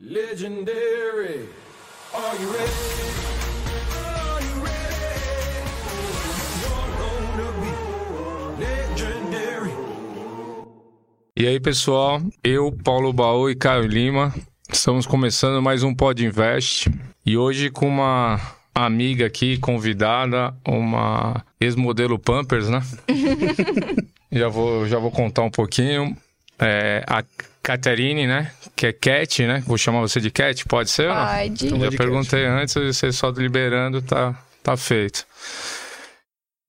Legendary. Are you ready? Are you ready? You're gonna be legendary. E aí, pessoal, eu, Paulo Baú e Caio Lima, estamos começando mais um Pod Invest e hoje com uma amiga aqui, convidada, uma ex-modelo Pampers, né? já, vou, já vou contar um pouquinho. É, a Caterine, né? Que é Cat, né? Vou chamar você de Cat, pode ser? Pode. Já perguntei antes, você só liberando, tá, tá feito.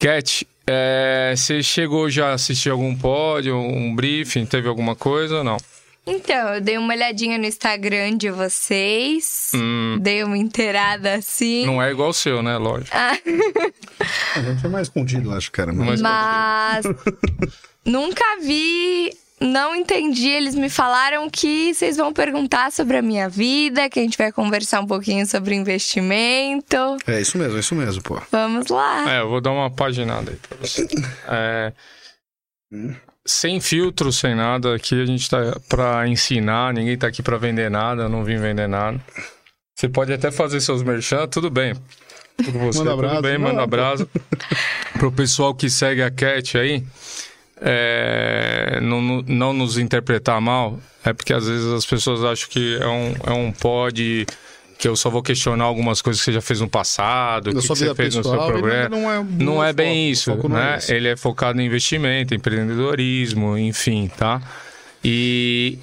Cat, é, você chegou já a assistir algum pod, um briefing, teve alguma coisa ou não? Então, eu dei uma olhadinha no Instagram de vocês. Dei uma inteirada assim. Não é igual o seu, né? Lógico. Ah, A gente é mais escondido, acho, cara. Mas- mas nunca vi, não entendi. Eles me falaram que vocês vão perguntar sobre a minha vida, que a gente vai conversar um pouquinho sobre investimento. É isso mesmo, é isso mesmo, pô. Vamos lá. É, eu vou dar uma paginada aí pra você. É, sem filtro, sem nada, aqui a gente tá pra ensinar, ninguém tá aqui pra vender nada, eu não vim vender nada. Você pode até fazer seus merchan, tudo bem. Por você, Manda tudo abraço, bem, manda manda abraço. Pro pessoal que segue a Cat aí, é, não, não- nos interpretar mal, é porque às vezes as pessoas acham que é um, é um pod que eu só vou questionar algumas coisas que você já fez no passado, que, que você fez no seu pessoal, programa. não é- Não não é é bem foco, isso, não é né? esse. Ele é focado em investimento, empreendedorismo, enfim, tá? E,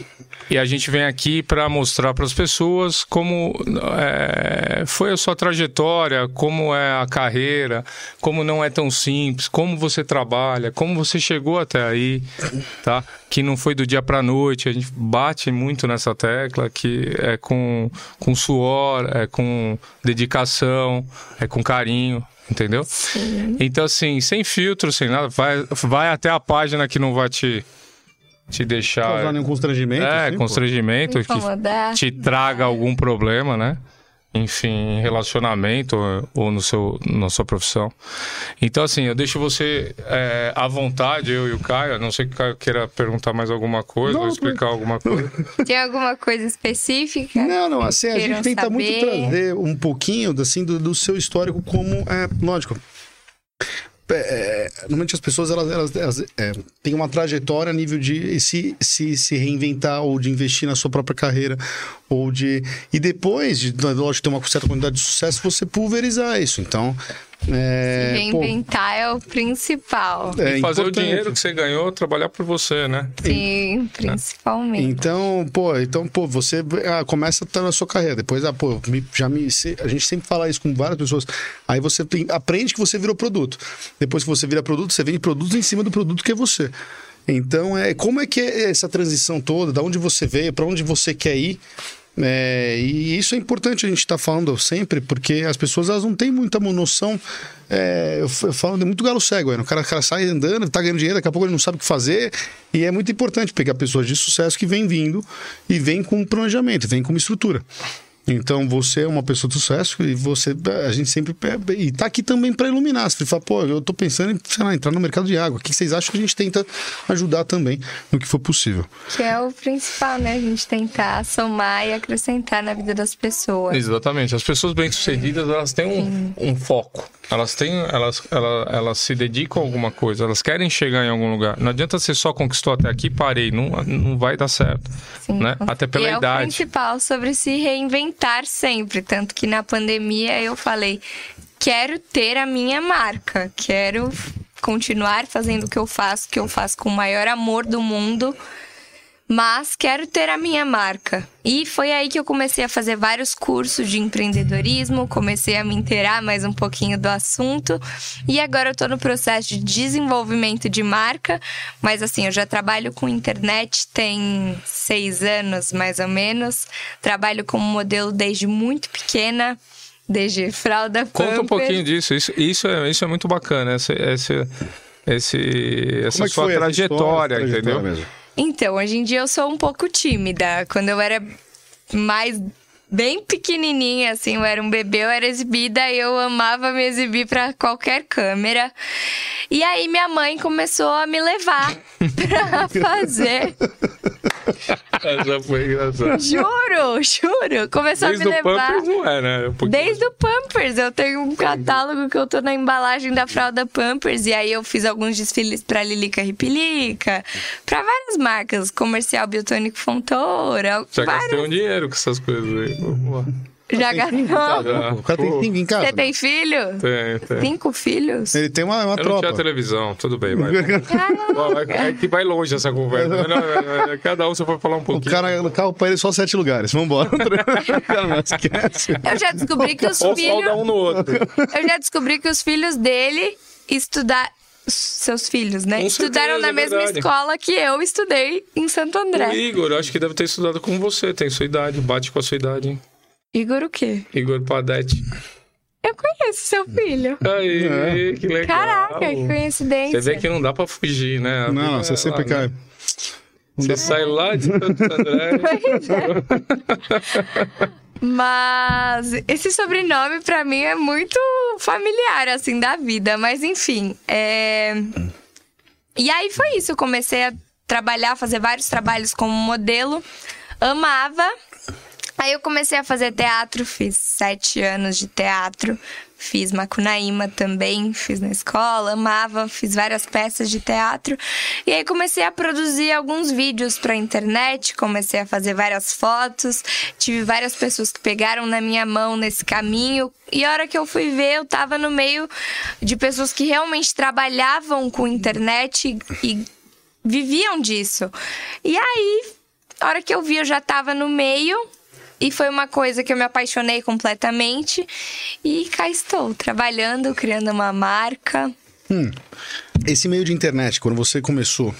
e a gente vem aqui para mostrar para as pessoas como é, foi a sua trajetória, como é a carreira, como não é tão simples, como você trabalha, como você chegou até aí, tá? Que não foi do dia para noite. A gente bate muito nessa tecla que é com, com suor, é com dedicação, é com carinho. Entendeu? Então, assim, sem filtro, sem nada, vai, vai até a página que não vai te, te deixar. Causar nenhum constrangimento. É, assim, constrangimento que Incomodar. te traga algum problema, né? Enfim, em relacionamento ou- no seu, na sua profissão. Então, assim, eu deixo você é, à vontade, eu e o Caio. A não sei que o Caio queira perguntar mais alguma coisa Não, ou explicar alguma coisa. Tem alguma coisa específica? Não, não, assim, a gente tenta muito saber? trazer um pouquinho assim, do, do seu histórico como, é, lógico, é, normalmente as pessoas elas, elas, elas, é, têm uma trajetória a nível de se, se, se reinventar ou de investir na sua própria carreira ou de e depois de lógico ter uma certa quantidade de sucesso você pulverizar isso. Então é, pô, Reinventar é o principal. é e fazer o importante. dinheiro que você ganhou trabalhar por você, né? Sim, principalmente. Então, pô, então, pô, você ah, começa a estar na sua carreira. Depois, ah, pô, me- já me. se- A gente sempre fala isso com várias pessoas. Aí você tem- aprende que você virou produto. Depois que você vira produto, você vende produtos em cima do produto que é você. Então, é como é que é essa transição toda? Da onde você veio, para onde você quer ir? É, e isso é importante a gente estar falando sempre, porque as pessoas elas não têm muita noção. É, eu, eu falo de muito galo cego, né? o, cara, o cara sai andando, tá ganhando dinheiro, daqui a pouco ele não sabe o que fazer. E é muito importante pegar pessoas de sucesso que vêm vindo e vêm com planejamento, vêm com uma estrutura. Então você é uma pessoa de sucesso e você a gente sempre e tá aqui também para iluminar. Você fala, pô, eu tô pensando em sei lá, entrar no mercado de água. O que vocês acham que a gente tenta ajudar também no que for possível? Que é o principal, né? A gente tentar somar e acrescentar na vida das pessoas. Exatamente. As pessoas bem-sucedidas, elas têm um, um foco. Elas têm, elas, elas, elas se dedicam a alguma coisa, elas querem chegar em algum lugar. Não adianta você só conquistou até aqui, parei, não, não vai dar certo, Sim. né? Até pela e é o idade. principal sobre se reinventar sempre. Tanto que na pandemia eu falei: quero ter a minha marca, quero continuar fazendo o que eu faço, que eu faço com o maior amor do mundo. Mas quero ter a minha marca. E foi aí que eu comecei a fazer vários cursos de empreendedorismo, comecei a me inteirar mais um pouquinho do assunto. E agora eu tô no processo de desenvolvimento de marca. Mas assim, eu já trabalho com internet tem seis anos, mais ou menos. Trabalho como modelo desde muito pequena, desde fralda Conta um pouquinho disso. Isso, isso, é, isso é muito bacana. Esse, esse, esse, essa é sua foi essa trajetória, essa entendeu? trajetória mesmo? Então, hoje em dia eu sou um pouco tímida. Quando eu era mais bem pequenininha, assim, eu era um bebê, eu era exibida e eu amava me exibir pra qualquer câmera. E aí minha mãe começou a me levar pra fazer Essa foi engraçada. Juro, juro. Começou Desde a me o levar. Pampers não é, né? Um. Desde o Pampers, eu tenho um catálogo que eu tô na embalagem da fralda Pampers. E aí eu fiz alguns desfiles pra Lilica Ripilica, pra várias marcas, comercial Biotônico Fontoura, Já várias. gastei um dinheiro com essas coisas aí. Vamos lá. Já gastou? casa? O cara tem cinco em casa. Você tem filho? Tem, tem. Cinco filhos? Ele tem uma, uma Eu não tropa. tinha televisão, tudo bem. Ó, É que vai longe essa conversa. Mas não, é- é- Cada um você pode falar um O pouquinho. cara, no carro pra ele só sete lugares. Vambora. Não esquece. Eu já descobri que os Ou filhos. um no outro. Eu já descobri que os filhos dele estudaram. Seus filhos, né? Com Estudaram certeza, na é mesma verdade. escola que eu estudei em Santo O André. Igor, eu acho que deve ter estudado com você, tem sua idade, bate com a sua idade, hein? Igor o quê? Igor Padete. Eu conheço seu filho. Aí, que legal. Caraca, que coincidência. Você vê que não dá pra fugir, né? A Não, vida você é sempre lá, cai. né? Você sai lá de Santo André. Mas esse sobrenome pra mim é muito familiar, assim, da vida. Mas enfim, é... E aí foi isso, eu comecei a trabalhar, fazer vários trabalhos como modelo. Amava. Aí eu comecei a fazer teatro, fiz sete anos de teatro. Fiz Macunaíma também, fiz na escola, amava, fiz várias peças de teatro. E aí comecei a produzir alguns vídeos pra internet, comecei a fazer várias fotos. Tive várias pessoas que pegaram na minha mão nesse caminho. E a hora que eu fui ver, eu tava no meio de pessoas que realmente trabalhavam com internet e, e viviam disso. E aí, a hora que eu vi, eu já tava no meio. E foi uma coisa que eu me apaixonei completamente. E cá estou, trabalhando, criando uma marca. Esse meio de internet, quando você começou,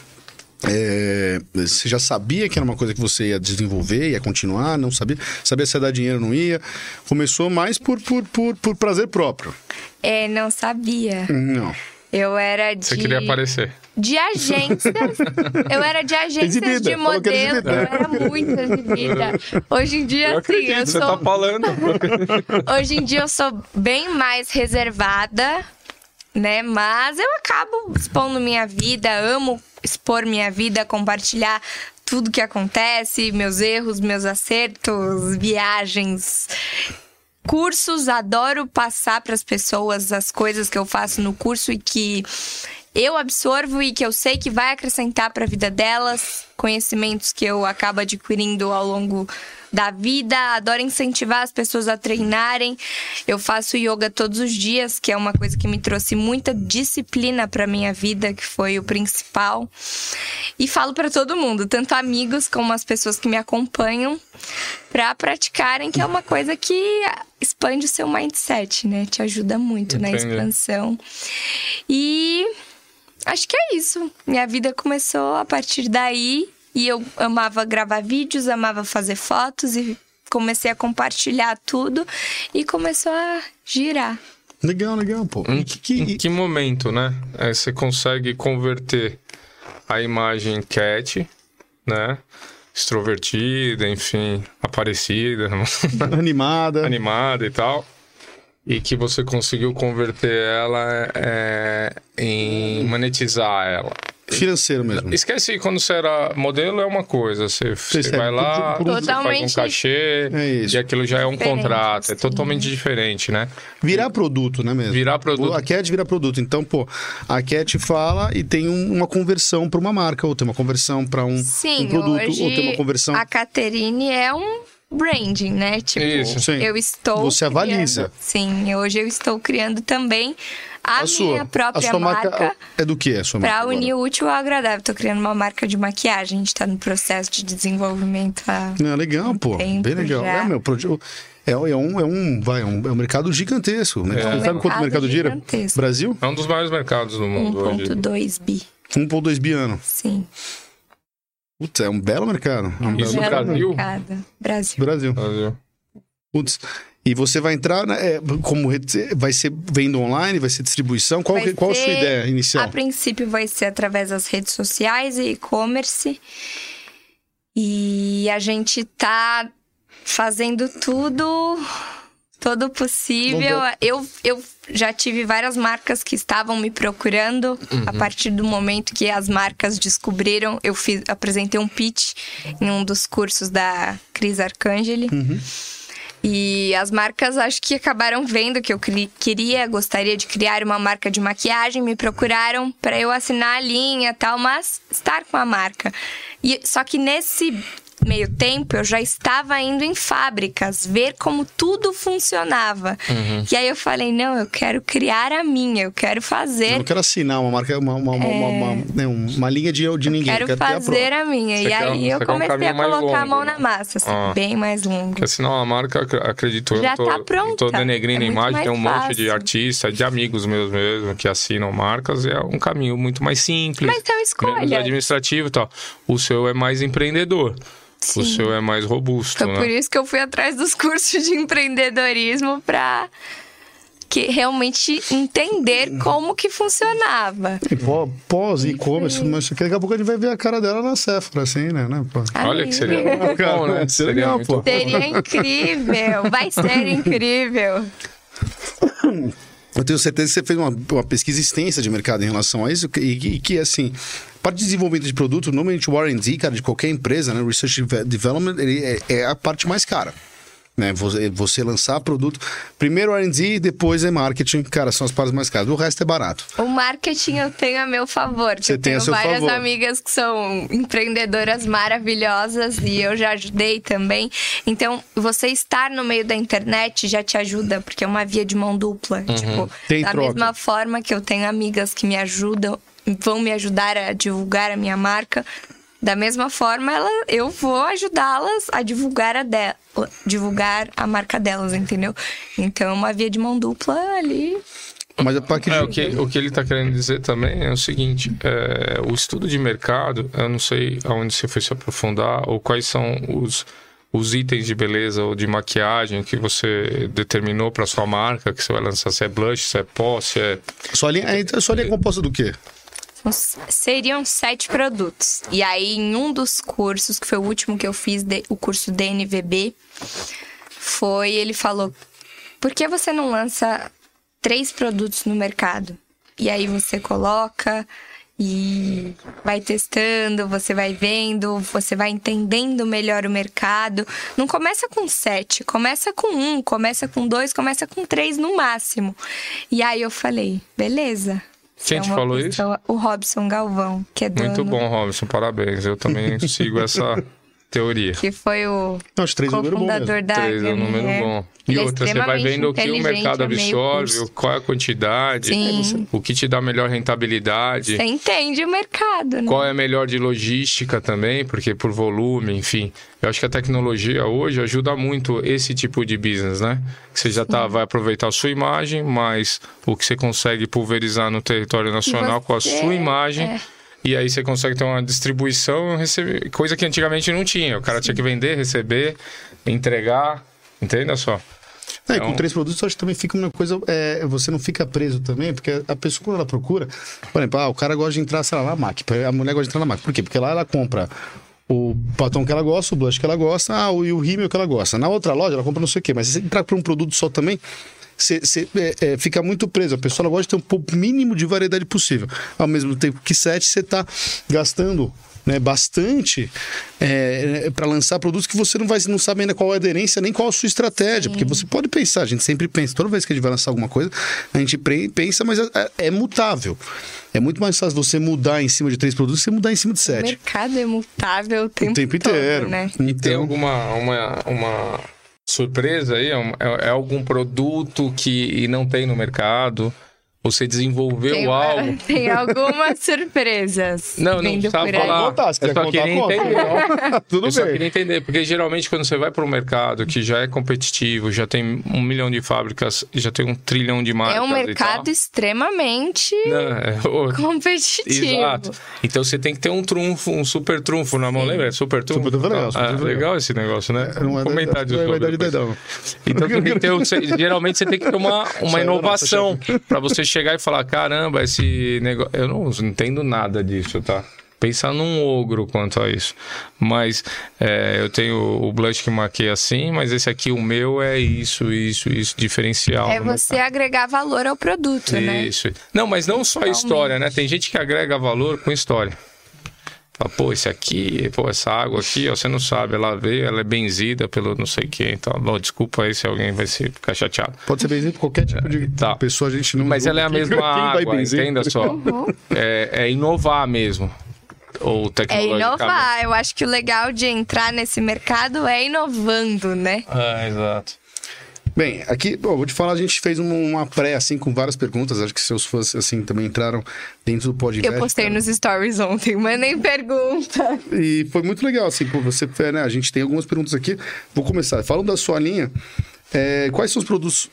é, você já sabia que era uma coisa que você ia desenvolver, ia continuar, não sabia? Sabia se ia dar dinheiro ou não ia? Começou mais por, por, por, por prazer próprio. É, não sabia. Não. Eu era de. Você queria aparecer. De agências. eu era de agências Exibida, de modelo. Eu era muito exibida. Hoje em dia, Eu assim, acredito, eu você sou. tá falando. Hoje em dia eu sou bem mais reservada, né? Mas eu acabo expondo minha vida, amo expor minha vida, compartilhar tudo que acontece, meus erros, meus acertos, viagens. Cursos, adoro passar para as pessoas as coisas que eu faço no curso e que eu absorvo e que eu sei que vai acrescentar para a vida delas, conhecimentos que eu acabo adquirindo ao longo da vida. Adoro incentivar as pessoas a treinarem. Eu faço yoga todos os dias, que é uma coisa que me trouxe muita disciplina para minha vida, que foi o principal. E falo para todo mundo, tanto amigos como as pessoas que me acompanham, para praticarem, que é uma coisa que expande o seu mindset, né? Te ajuda muito na Entendi. expansão. E acho que é isso. Minha vida começou a partir daí. E eu amava gravar vídeos, amava fazer fotos e comecei a compartilhar tudo e começou a girar. Legal, legal, pô. Em que- que- em que momento, né? É, você consegue converter a imagem cat, né? Extrovertida, enfim, aparecida, animada. animada e tal. E que você conseguiu converter ela é, em monetizar ela. Financeiro mesmo. Esquece quando você era modelo, é uma coisa. Você, você recebe vai lá, por- por- você faz um cachê, É isso. e aquilo já é um contrato. É assim. totalmente diferente, né? Virar produto, né mesmo? Virar produto. A Cat vira produto. Então, pô, a Cat fala e tem um- uma conversão para uma marca, ou tem uma conversão para um, Sim, um produto, hoje ou tem uma conversão. a Caterine é um branding, né? Tipo, Isso. Sim. eu estou Você avaliza. criando- Sim, hoje eu estou criando também a, A sua, minha própria a sua marca, marca. é do que a sua marca? Pra agora? unir o útil ao agradável. Tô criando uma marca de maquiagem. A gente tá no processo de desenvolvimento. há- É legal, pô. tempo Bem legal. já. É, meu, proje- é, é um, é um, vai, é um, é um mercado gigantesco. Né? É. Sabe quanto o Mercado mercado gira? gigantesco. Brasil? É um dos maiores mercados do mundo hoje. 1.2 bi. 1,2 bi ano. Sim. Putz, é um belo mercado. É um belo Belo Brasil? mercado. Brasil. Brasil. Brasil. Putz. E você vai entrar, né, é, como vai ser venda online, vai ser distribuição? Qual, Vai qual a sua ideia inicial? A princípio vai ser através das redes sociais e e-commerce. E a gente tá fazendo tudo todo possível. Eu, eu já tive várias marcas que estavam me procurando. A partir do momento que as marcas descobriram, eu fiz, apresentei um pitch em um dos cursos da Cris Arcangeli. E as marcas acho que acabaram vendo que eu queria, gostaria de criar uma marca de maquiagem, me procuraram para eu assinar a linha e tal, mas estar com a marca. E, só que nesse meio tempo eu já estava indo em fábricas, ver como tudo funcionava. E aí eu falei, não, eu quero criar a minha, eu quero Eu fazer não quero assinar uma marca, uma, uma, uma, uma, uma- né, uma linha de, de ninguém. Quero eu quero ter a fazer própria. a minha. Você e quer- aí eu quer um comecei a colocar a longo, mão né? na massa, assim, Ah. bem mais longo. Porque senão a marca, ac- acredito, eu Já não tô, tá pronta. tô denegrindo É a imagem, tem um mais monte de fácil. artistas, de amigos meus mesmo, que assinam marcas, é um caminho muito mais simples. Mas é uma Menos escolha. administrativo e tal. O seu é mais empreendedor. O Sim. seu é mais robusto, Foi né? por isso que eu fui atrás dos cursos de empreendedorismo pra que realmente entender como que funcionava. E pó- Pós e-commerce, mas daqui a pouco a gente vai ver a cara dela na Sephora, assim, né? né, pô? Olha que seria bom, né? Seria legal, pô. Seria incrível, vai ser incrível. Eu tenho certeza que você fez uma, uma pesquisa extensa de mercado em relação a isso, e que, que, assim, parte de desenvolvimento de produto, normalmente o R&D, cara, de qualquer empresa, né, Research Development, ele é, é a parte mais cara. Né, você, você lançar produto, primeiro R&D, depois é marketing, cara, são as partes mais caras. O resto é barato. O marketing eu tenho a meu favor. Você eu tem a tenho seu várias favor. amigas que são empreendedoras maravilhosas e eu já ajudei também. Então, você estar no meio da internet já te ajuda, porque é uma via de mão dupla. Tipo, Tem da troca. mesma forma que eu tenho amigas que me ajudam, vão me ajudar a divulgar a minha marca. Da mesma forma, ela, eu vou ajudá-las a divulgar a, de, divulgar a marca delas, entendeu? Então, é uma via de mão dupla ali. Mas a parte É, o, que, o que ele está querendo dizer também é o seguinte: é, o estudo de mercado, eu não sei aonde você foi se aprofundar, ou quais são os, os itens de beleza ou de maquiagem que você determinou para sua marca, que você vai lançar, se é blush, se é pó, se é. Sua linha, é, sua linha é composta do quê? Seriam sete produtos. E aí, em um dos cursos, que foi o último que eu fiz, o curso DNVB, foi ele falou: por que você não lança três produtos no mercado? E aí você coloca e vai testando, você vai vendo, você vai entendendo melhor o mercado. Não começa com sete, começa com um, começa com dois, começa com três no máximo. E aí eu falei, beleza. Quem É te uma falou isso? pessoa- O Robson Galvão, que é dono, Muito bom, Robson, parabéns. Eu também sigo essa teoria. que foi o Não, três é cofundador da Três é um número HMR. bom. E Ele é outra, você vai vendo o que o mercado absorve, qual é a quantidade, Sim. o que te dá melhor rentabilidade. Você entende o mercado, né? Qual é melhor de logística também, porque por volume, enfim. Eu acho que a tecnologia hoje ajuda muito esse tipo de business, né? Que você já tá, vai aproveitar a sua imagem, mas o que você consegue pulverizar no território nacional com a você- sua imagem. é. E aí você consegue ter uma distribuição, receber, coisa que antigamente não tinha. O cara tinha que vender, receber, entregar. Entenda só. É, Então- com três produtos, eu acho que também fica uma coisa. é, você não fica preso também, porque a pessoa, quando ela procura, por exemplo, ah, o cara gosta de entrar, sei lá, na MAC. A mulher gosta de entrar na MAC. Por quê? Porque lá ela compra o batom que ela gosta, o blush que ela gosta, ah, o- e o rímel que ela gosta. Na outra loja, ela compra não sei o quê. Mas se você entrar por um produto só também. Você, é, é, fica muito preso. A pessoa gosta de ter um pouco mínimo de variedade possível. Ao mesmo tempo que sete, você está gastando né, bastante para lançar produtos que você não vai não sabe ainda qual é a aderência nem qual a sua estratégia, porque você pode pensar, a gente sempre pensa, toda vez que a gente vai lançar alguma coisa, a gente pre- pensa, mas é, é mutável. É muito mais fácil você mudar em cima de três produtos que você mudar em cima de O sete. mercado é mutável o tempo, O tempo todo, inteiro. né? Tem Então, alguma uma, uma surpresa aí? É, é- é algum produto que não tem no mercado? Você desenvolveu Tem, algo? tem algumas surpresas. Não, não precisava falar. Contar, se eu só queria conta. entender. tudo eu só bem. queria entender, porque geralmente quando você vai para um mercado que já é competitivo, já tem um milhão de fábricas, já tem um trilhão de marcas É um e mercado tal. extremamente Não, é competitivo. Exato. Então você tem que ter um trunfo, um super trunfo na mão, lembra? Super trunfo. Super trunfo é legal, super Ah, trunfo é legal. legal esse negócio, né? É não é ideia, não. Então tem que ter, um- geralmente você tem que ter uma, uma Só inovação para você chegar e falar, caramba, esse negócio, eu não entendo nada disso, tá? Pensa num ogro quanto a isso. Mas é, eu tenho o blush que marquei assim, mas esse aqui, o meu, é isso, isso, isso, diferencial. É você agregar valor ao produto, né? Isso. Não, mas não só história, né? Tem gente que agrega valor com história. Fala, pô, esse aqui, pô, essa água aqui, ó, você não sabe, ela veio, ela é benzida pelo não sei o que, então, não, desculpa aí se alguém vai se ficar chateado. Pode ser benzido por qualquer tipo de Tá. pessoa, a gente não. Mas ela é a Quem- mesma quem vai água, entenda só. É, é inovar mesmo. Ou É inovar. Eu acho que o legal de entrar nesse mercado é inovando, né? Ah, exato. Bem, aqui, bom, vou te falar, a gente fez uma, pré, assim, com várias perguntas. Acho que seus fãs, assim, também entraram dentro do podcast. Eu postei nos stories ontem, mas nem pergunta. E foi muito legal, assim, pô, você, é, né, a gente tem algumas perguntas aqui. Vou começar. Falando da sua linha, é, quais são os produtos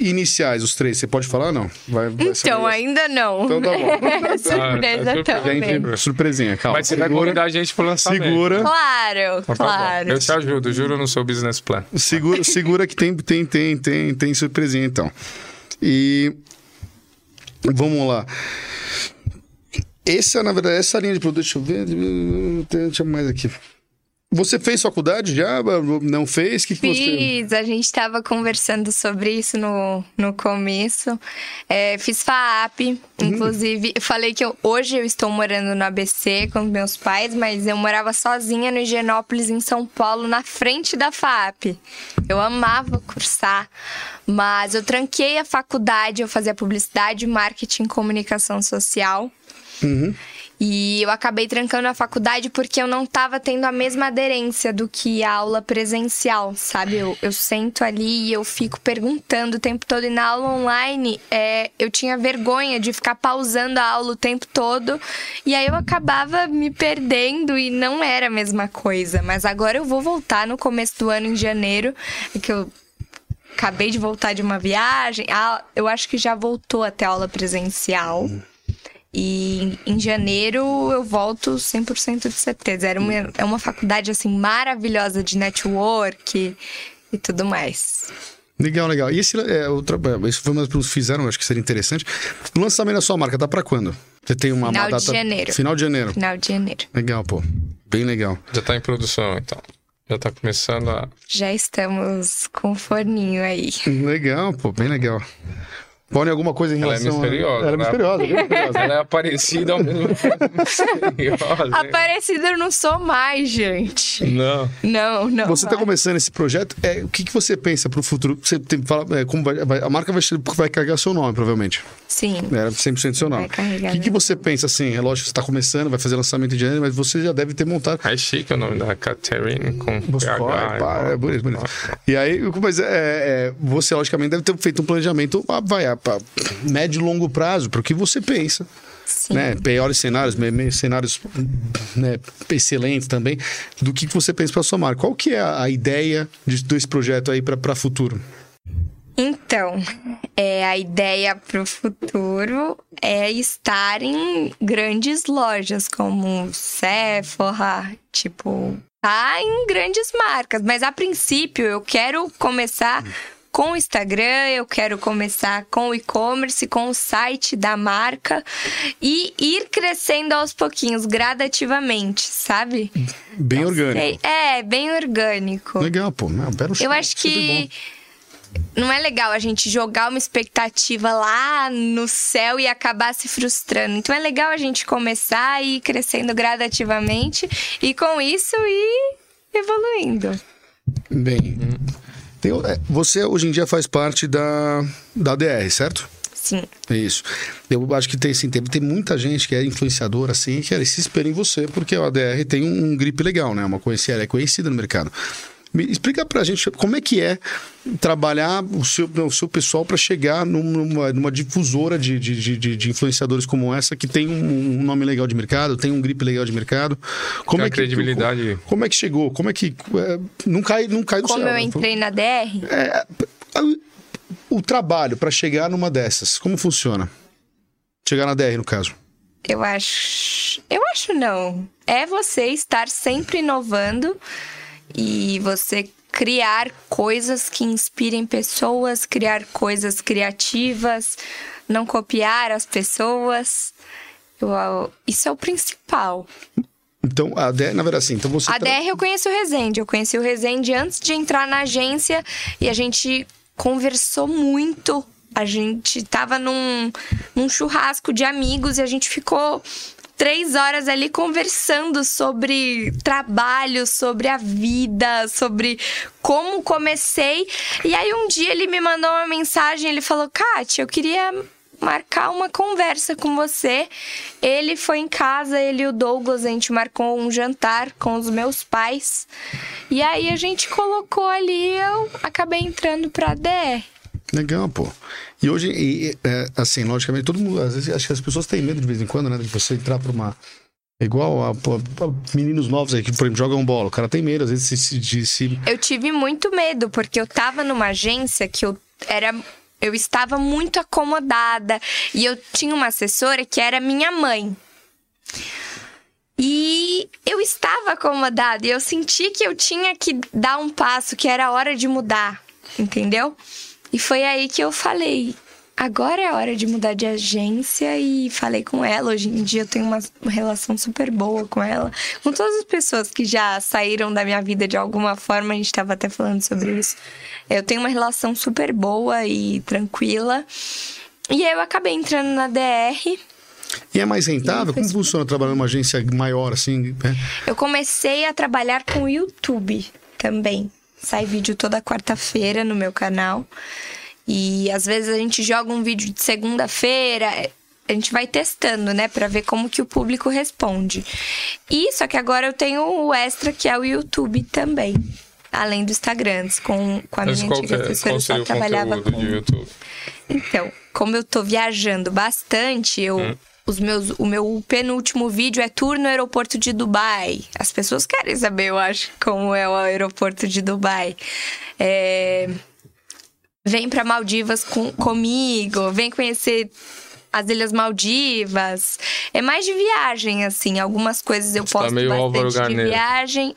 iniciais, os três? Você pode falar ou não? Vai, vai Então, ainda não. Então tá bom. Surpresa Ah, tá também. Gente, surpresinha, calma. Mas você vai convidar a gente pro lançamento. Segura, Claro, Então tá bom. claro. Eu te ajudo, juro no seu business plan. segura, segura que tem, tem, tem, tem, tem surpresinha, então. E vamos lá. Essa, na verdade, essa linha de produto, deixa eu ver, deixa eu mais aqui. Você fez faculdade já? Não fez? O que, que você... Fiz, a gente estava conversando sobre isso no, no começo. É, fiz FAAP, inclusive. Eu falei que eu- hoje eu estou morando no ABC com meus pais, mas eu morava sozinha no Higienópolis, em São Paulo, na frente da FAAP. Eu amava cursar, mas eu tranquei a faculdade, eu fazia publicidade, marketing e comunicação social. E eu acabei trancando a faculdade porque eu não tava tendo a mesma aderência do que a aula presencial, sabe? Eu, eu sento ali e eu fico perguntando o tempo todo. E na aula online, é, eu tinha vergonha de ficar pausando a aula o tempo todo. E aí eu acabava me perdendo e não era a mesma coisa. Mas agora eu vou voltar no começo do ano, em janeiro, é que eu acabei de voltar de uma viagem. Ah, eu acho que já voltou até aula presencial. E em janeiro eu volto 100% de certeza. Era uma, é uma faculdade assim maravilhosa de network e tudo mais. Legal, legal. E esse, é, o tra- isso foi uma das perguntas que fizeram, acho que seria interessante. O lançamento da sua marca tá pra quando? Você tem uma, uma Final de data... janeiro. Final de janeiro. Final de janeiro. Legal, pô. Bem legal. Já tá em produção, então. Já tá começando a. Já estamos com o forninho aí. Legal, pô. Bem legal. Pode alguma coisa em Ela é relação misteriosa, a... Ela é né? misteriosa. bem misteriosa. Ela é aparecida ao mesmo tempo. misteriosa? Aparecida eu não sou mais, gente. Não. Não, não. Você está começando esse projeto, é, o que, que você pensa para o futuro? Você tem, fala, é, como vai, vai- a marca vai, vai carregar seu nome, provavelmente. Sim. É 100% seu nome. Vai carregar O que, que você pensa assim? É lógico que você está começando, vai fazer lançamento em janeiro, mas você já deve ter montado. É chique o nome da Catherine com Você PH. pode, pá, é bonito, bonito. Nossa. E aí, mas é, é, você, logicamente, deve ter feito um planejamento ah, vai, a, a médio e longo prazo para o que você pensa. Sim. Né? Piores cenários, cenários né, excelentes também, do que você pensa para sua marca. Qual que é a, ideia de- desse projeto aí para futuro? Então, é, a ideia para o futuro é estar em grandes lojas como Sephora, tipo, tá em grandes marcas. Mas a princípio eu quero começar com o Instagram, eu quero começar com o e-commerce, com o site da marca e ir crescendo aos pouquinhos, gradativamente, sabe? Bem orgânico. É, bem orgânico. Legal, pô. Não, belo Eu acho que não é legal a gente jogar uma expectativa lá no céu e acabar se frustrando. Então é legal a gente começar e ir crescendo gradativamente e com isso ir evoluindo. Bem. Tem- é, você hoje em dia faz parte da, da DR, certo? Sim. É Isso. Eu acho que tem, assim, tem, tem muita gente que é influenciadora, assim, que se espera em você, porque a ADR tem um, um grip legal, né? Uma conhecida, ela é conhecida no mercado. Me explica pra gente como é que é trabalhar o seu, o seu pessoal para chegar num- numa, numa difusora de, de, de- de, influenciadores como essa, que tem um, um nome legal de mercado, tem um grip legal de mercado. Como Tem é a que, credibilidade. Como, como é que chegou? Como é que. é, não, cai, não cai do Como céu. eu né? entrei na DR, É, o trabalho para chegar numa dessas, como funciona? Chegar na DR, no caso. eu acho. Eu acho não. É você estar sempre inovando e você criar coisas que inspirem pessoas, criar coisas criativas, não copiar as pessoas. Eu- isso é o principal. Então, a DR, na verdade, assim, então você. A tra- DR eu conheci o Rezende. Eu conheci o Rezende antes de entrar na agência e a gente conversou muito. A gente tava num, num churrasco de amigos e a gente ficou três horas ali conversando sobre trabalho, sobre a vida, sobre como comecei. E aí um dia ele me mandou uma mensagem, ele falou: Kátia, eu queria marcar uma conversa com você. Ele foi em casa, ele e o Douglas, a gente marcou um jantar com os meus pais. E aí a gente colocou ali, eu acabei entrando pra DR. Legal, pô. E hoje, e, é, assim, logicamente, todo mundo, às vezes, acho que as pessoas têm medo de vez em quando, né? De você entrar pra uma. Igual a, a meninos novos aí que, por exemplo, jogam bola. O cara tem medo, às vezes, se. De se Eu tive muito medo, porque eu tava numa agência que eu era. Eu estava muito acomodada. E eu tinha uma assessora que era minha mãe. E eu estava acomodada. E eu senti que eu tinha que dar um passo, que era hora de mudar. Entendeu? E foi aí que eu falei. Agora é a hora de mudar de agência e falei com ela. Hoje em dia eu tenho uma relação super boa com ela. Com todas as pessoas que já saíram da minha vida de alguma forma, a gente estava até falando sobre isso. Eu tenho uma relação super boa e tranquila. E aí eu acabei entrando na DR. E é mais rentável? Como funciona trabalhar numa agência maior, assim? né? Eu comecei a trabalhar com o YouTube também. Sai vídeo toda quarta-feira no meu canal. E às vezes a gente joga um vídeo de segunda-feira. A gente vai testando, né, Pra ver como que o público responde. E só que agora eu tenho o extra que é o YouTube também, além do Instagram. Com, com a Mas minha antiga que é, eu seria só o trabalhava com YouTube? então, como eu tô viajando bastante, eu. Hum. Os meus, o meu penúltimo vídeo é tour no aeroporto de Dubai. As pessoas querem saber, eu acho, como é o aeroporto de Dubai. É, Vem pra Maldivas com, comigo, vem conhecer as Ilhas Maldivas. É mais de viagem, assim. Algumas coisas eu tá posto meio Álvaro bastante de Garneiro. viagem.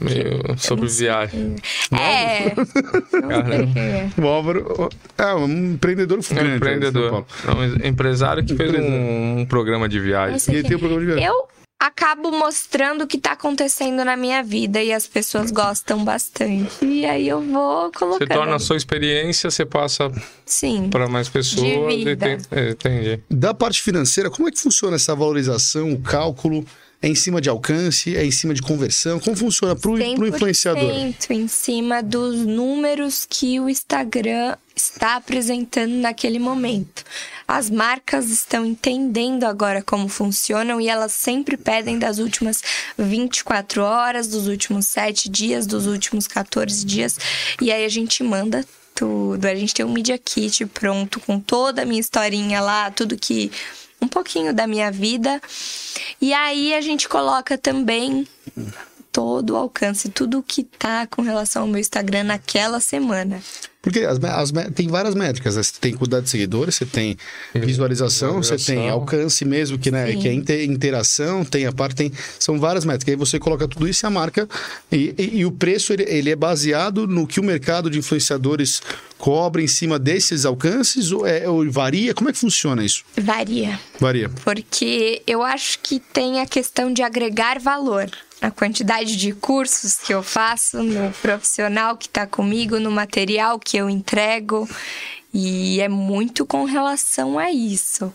Meio sobre viagem. É. Caramba. O Álvaro é um empreendedor É grande. um né, de empreendedor. É um empresário que fez um, um programa de viagem. E ele tem o programa de viagem. Eu acabo mostrando o que tá acontecendo na minha vida e as pessoas gostam bastante. E aí eu vou colocando. Você torna a sua experiência, você passa Sim. para mais pessoas. e vida. tem- é, entendi. Da parte financeira, como é que funciona essa valorização, o cálculo? É em cima de alcance? É em cima de conversão? Como funciona pro, pro influenciador? 100% em cima dos números que o Instagram está apresentando naquele momento. As marcas estão entendendo agora como funcionam e elas sempre pedem das últimas 24 horas, dos últimos 7 dias, dos últimos 14 dias. E aí a gente manda tudo. A gente tem um Media Kit pronto com toda a minha historinha lá, tudo que. Um pouquinho da minha vida. E aí a gente coloca também todo o alcance, tudo que tá com relação ao meu Instagram naquela semana. Porque as, as tem várias métricas. né? Você tem quantidade de seguidores, você tem visualização, você tem alcance mesmo, que, né, Sim. que é inte- interação, tem a parte, tem. São várias métricas. Aí você coloca tudo isso e a marca. E, e- e o preço ele, ele é baseado no que o mercado de influenciadores cobra em cima desses alcances? Ou, é, ou varia? Como é que funciona isso? Varia. Varia. Porque eu acho que tem a questão de agregar valor. A quantidade de cursos que eu faço, no profissional que tá comigo, no material que eu entrego. E é muito com relação a isso.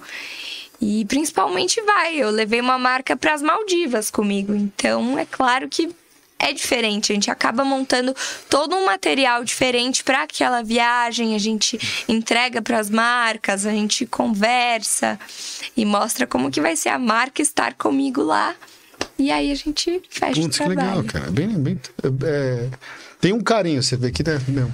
E principalmente vai, eu levei uma marca para as Maldivas comigo. Então é claro que é diferente. A gente acaba montando todo um material diferente para aquela viagem. A gente entrega para as marcas, a gente conversa e mostra como que vai ser a marca estar comigo lá. E aí a gente fecha Putz, o que trabalho. legal, cara. Bem, bem, é, tem um carinho, você vê que né, meu,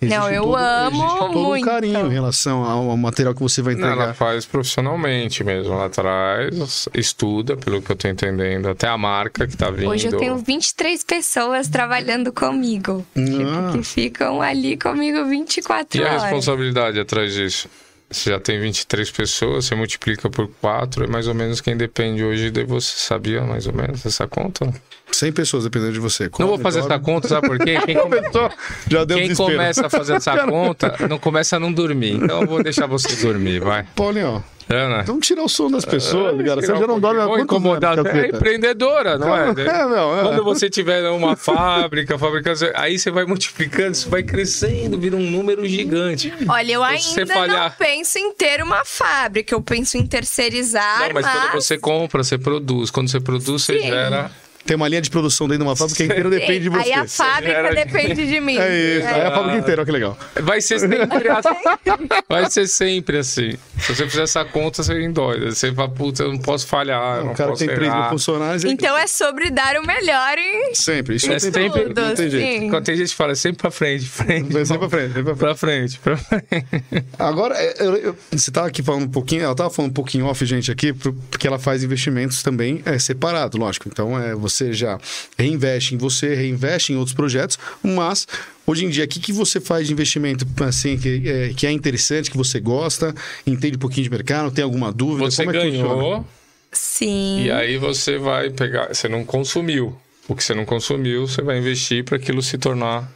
existe Não, eu todo, amo todo muito. um carinho em relação ao, material que você vai Não, entregar. ela faz profissionalmente mesmo. Ela traz, estuda, pelo que eu tô entendendo, até a marca que tá vindo. Hoje eu tenho 23 pessoas trabalhando comigo. Ah. Tipo, que ficam ali comigo 24 E a horas. responsabilidade atrás disso? Você já tem 23 pessoas, você multiplica por 4, é mais ou menos quem depende hoje de você. Sabia mais ou menos essa conta? 100 pessoas dependendo de você. Não vou fazer essa conta, sabe por quê? Quem, come- Começou, já deu quem desespero. começa a fazer essa conta não começa a não dormir. Então eu vou deixar você dormir, vai. Paulinho, né? Vamos tirar o som das pessoas, cara. Você já não dorme há Ou quantos incomodar. anos, É empreendedora, não é? É, meu, é. Quando você tiver uma fábrica, fabricando, aí você vai multiplicando, isso vai crescendo, vira um número gigante. Olha, eu você ainda falhar- não penso em ter uma fábrica, eu penso em terceirizar, Não, mas quando você compra, você produz. Quando você produz, você Sim. gera. Tem uma linha de produção dentro de uma fábrica inteira, depende de você. Aí a fábrica gera- depende de mim. É isso, aí a fábrica inteira, olha que legal. Vai ser sempre assim. Vai ser sempre assim. Se você fizer essa conta, você endoida. Você fala, putz, eu não posso falhar. eu O não cara posso tem 3 mil funcionários e Então é sobre dar o melhor em sempre. Isso É não tem, sempre- não tem tudo, jeito. sim. Quando tem gente que fala, é sempre pra frente, frente. Sempre pra frente, sempre pra frente. Pra frente, pra frente. Agora, é, eu- eu- você tava aqui falando um pouquinho, ela tava falando um pouquinho off, gente, aqui, porque ela faz investimentos também é, separado, lógico. Então, é, você já reinveste em você, reinveste em outros projetos, mas hoje em dia, o que, que você faz de investimento assim, que é, que é interessante, que você gosta, entende um pouquinho de mercado, tem alguma dúvida? Você Como é ganhou, Sim. e aí você vai pegar. Você não consumiu. O que você não consumiu, você vai investir para aquilo se tornar.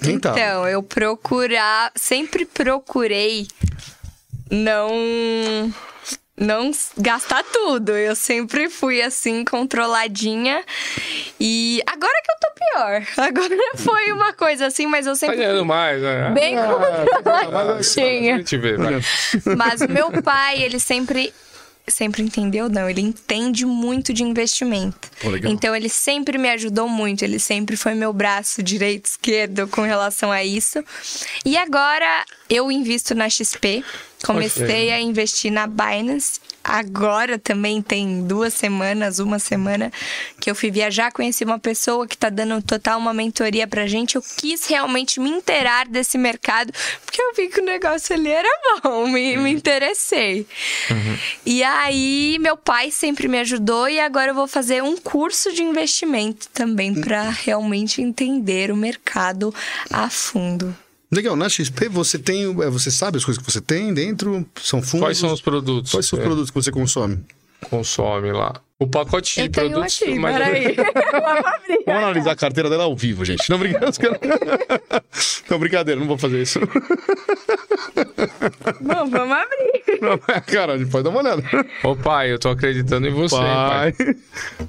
Rentável. Então, eu procurar, sempre procurei não não gastar tudo. Eu sempre fui assim controladinha e agora que eu tô pior. Agora foi uma coisa assim, mas eu Tá sempre ganhando mais, né? bem A controladinha. gente vê. Mas o meu pai, ele sempre. Sempre entendeu? Não, ele entende muito de investimento. Pô. Então ele sempre me ajudou muito, ele sempre foi meu braço direito, esquerdo com relação a isso. E agora eu invisto na XP, comecei a investir na Binance. Agora também tem duas semanas, uma semana que eu fui viajar, conheci uma pessoa que tá dando total uma mentoria pra gente. Eu quis realmente me inteirar desse mercado, porque eu vi que o negócio ali era bom, me, me interessei. E aí, meu pai sempre me ajudou e agora eu vou fazer um curso de investimento também para realmente entender o mercado a fundo. Legal, na XP você tem, é, você sabe as coisas que você tem dentro, são fundos? Quais são os produtos Quais são os que produtos que você consome? consome lá? O pacote de Eu produtos. aqui, mas- peraí. Vamos abrir. Vamos analisar a carteira dela ao vivo, gente. Não, brincadeira. Não, brincadeira, não vou fazer isso. Bom, vamos abrir. Não, cara, a gente pode dar uma olhada. Ô pai, eu tô acreditando em você, pai. Pai.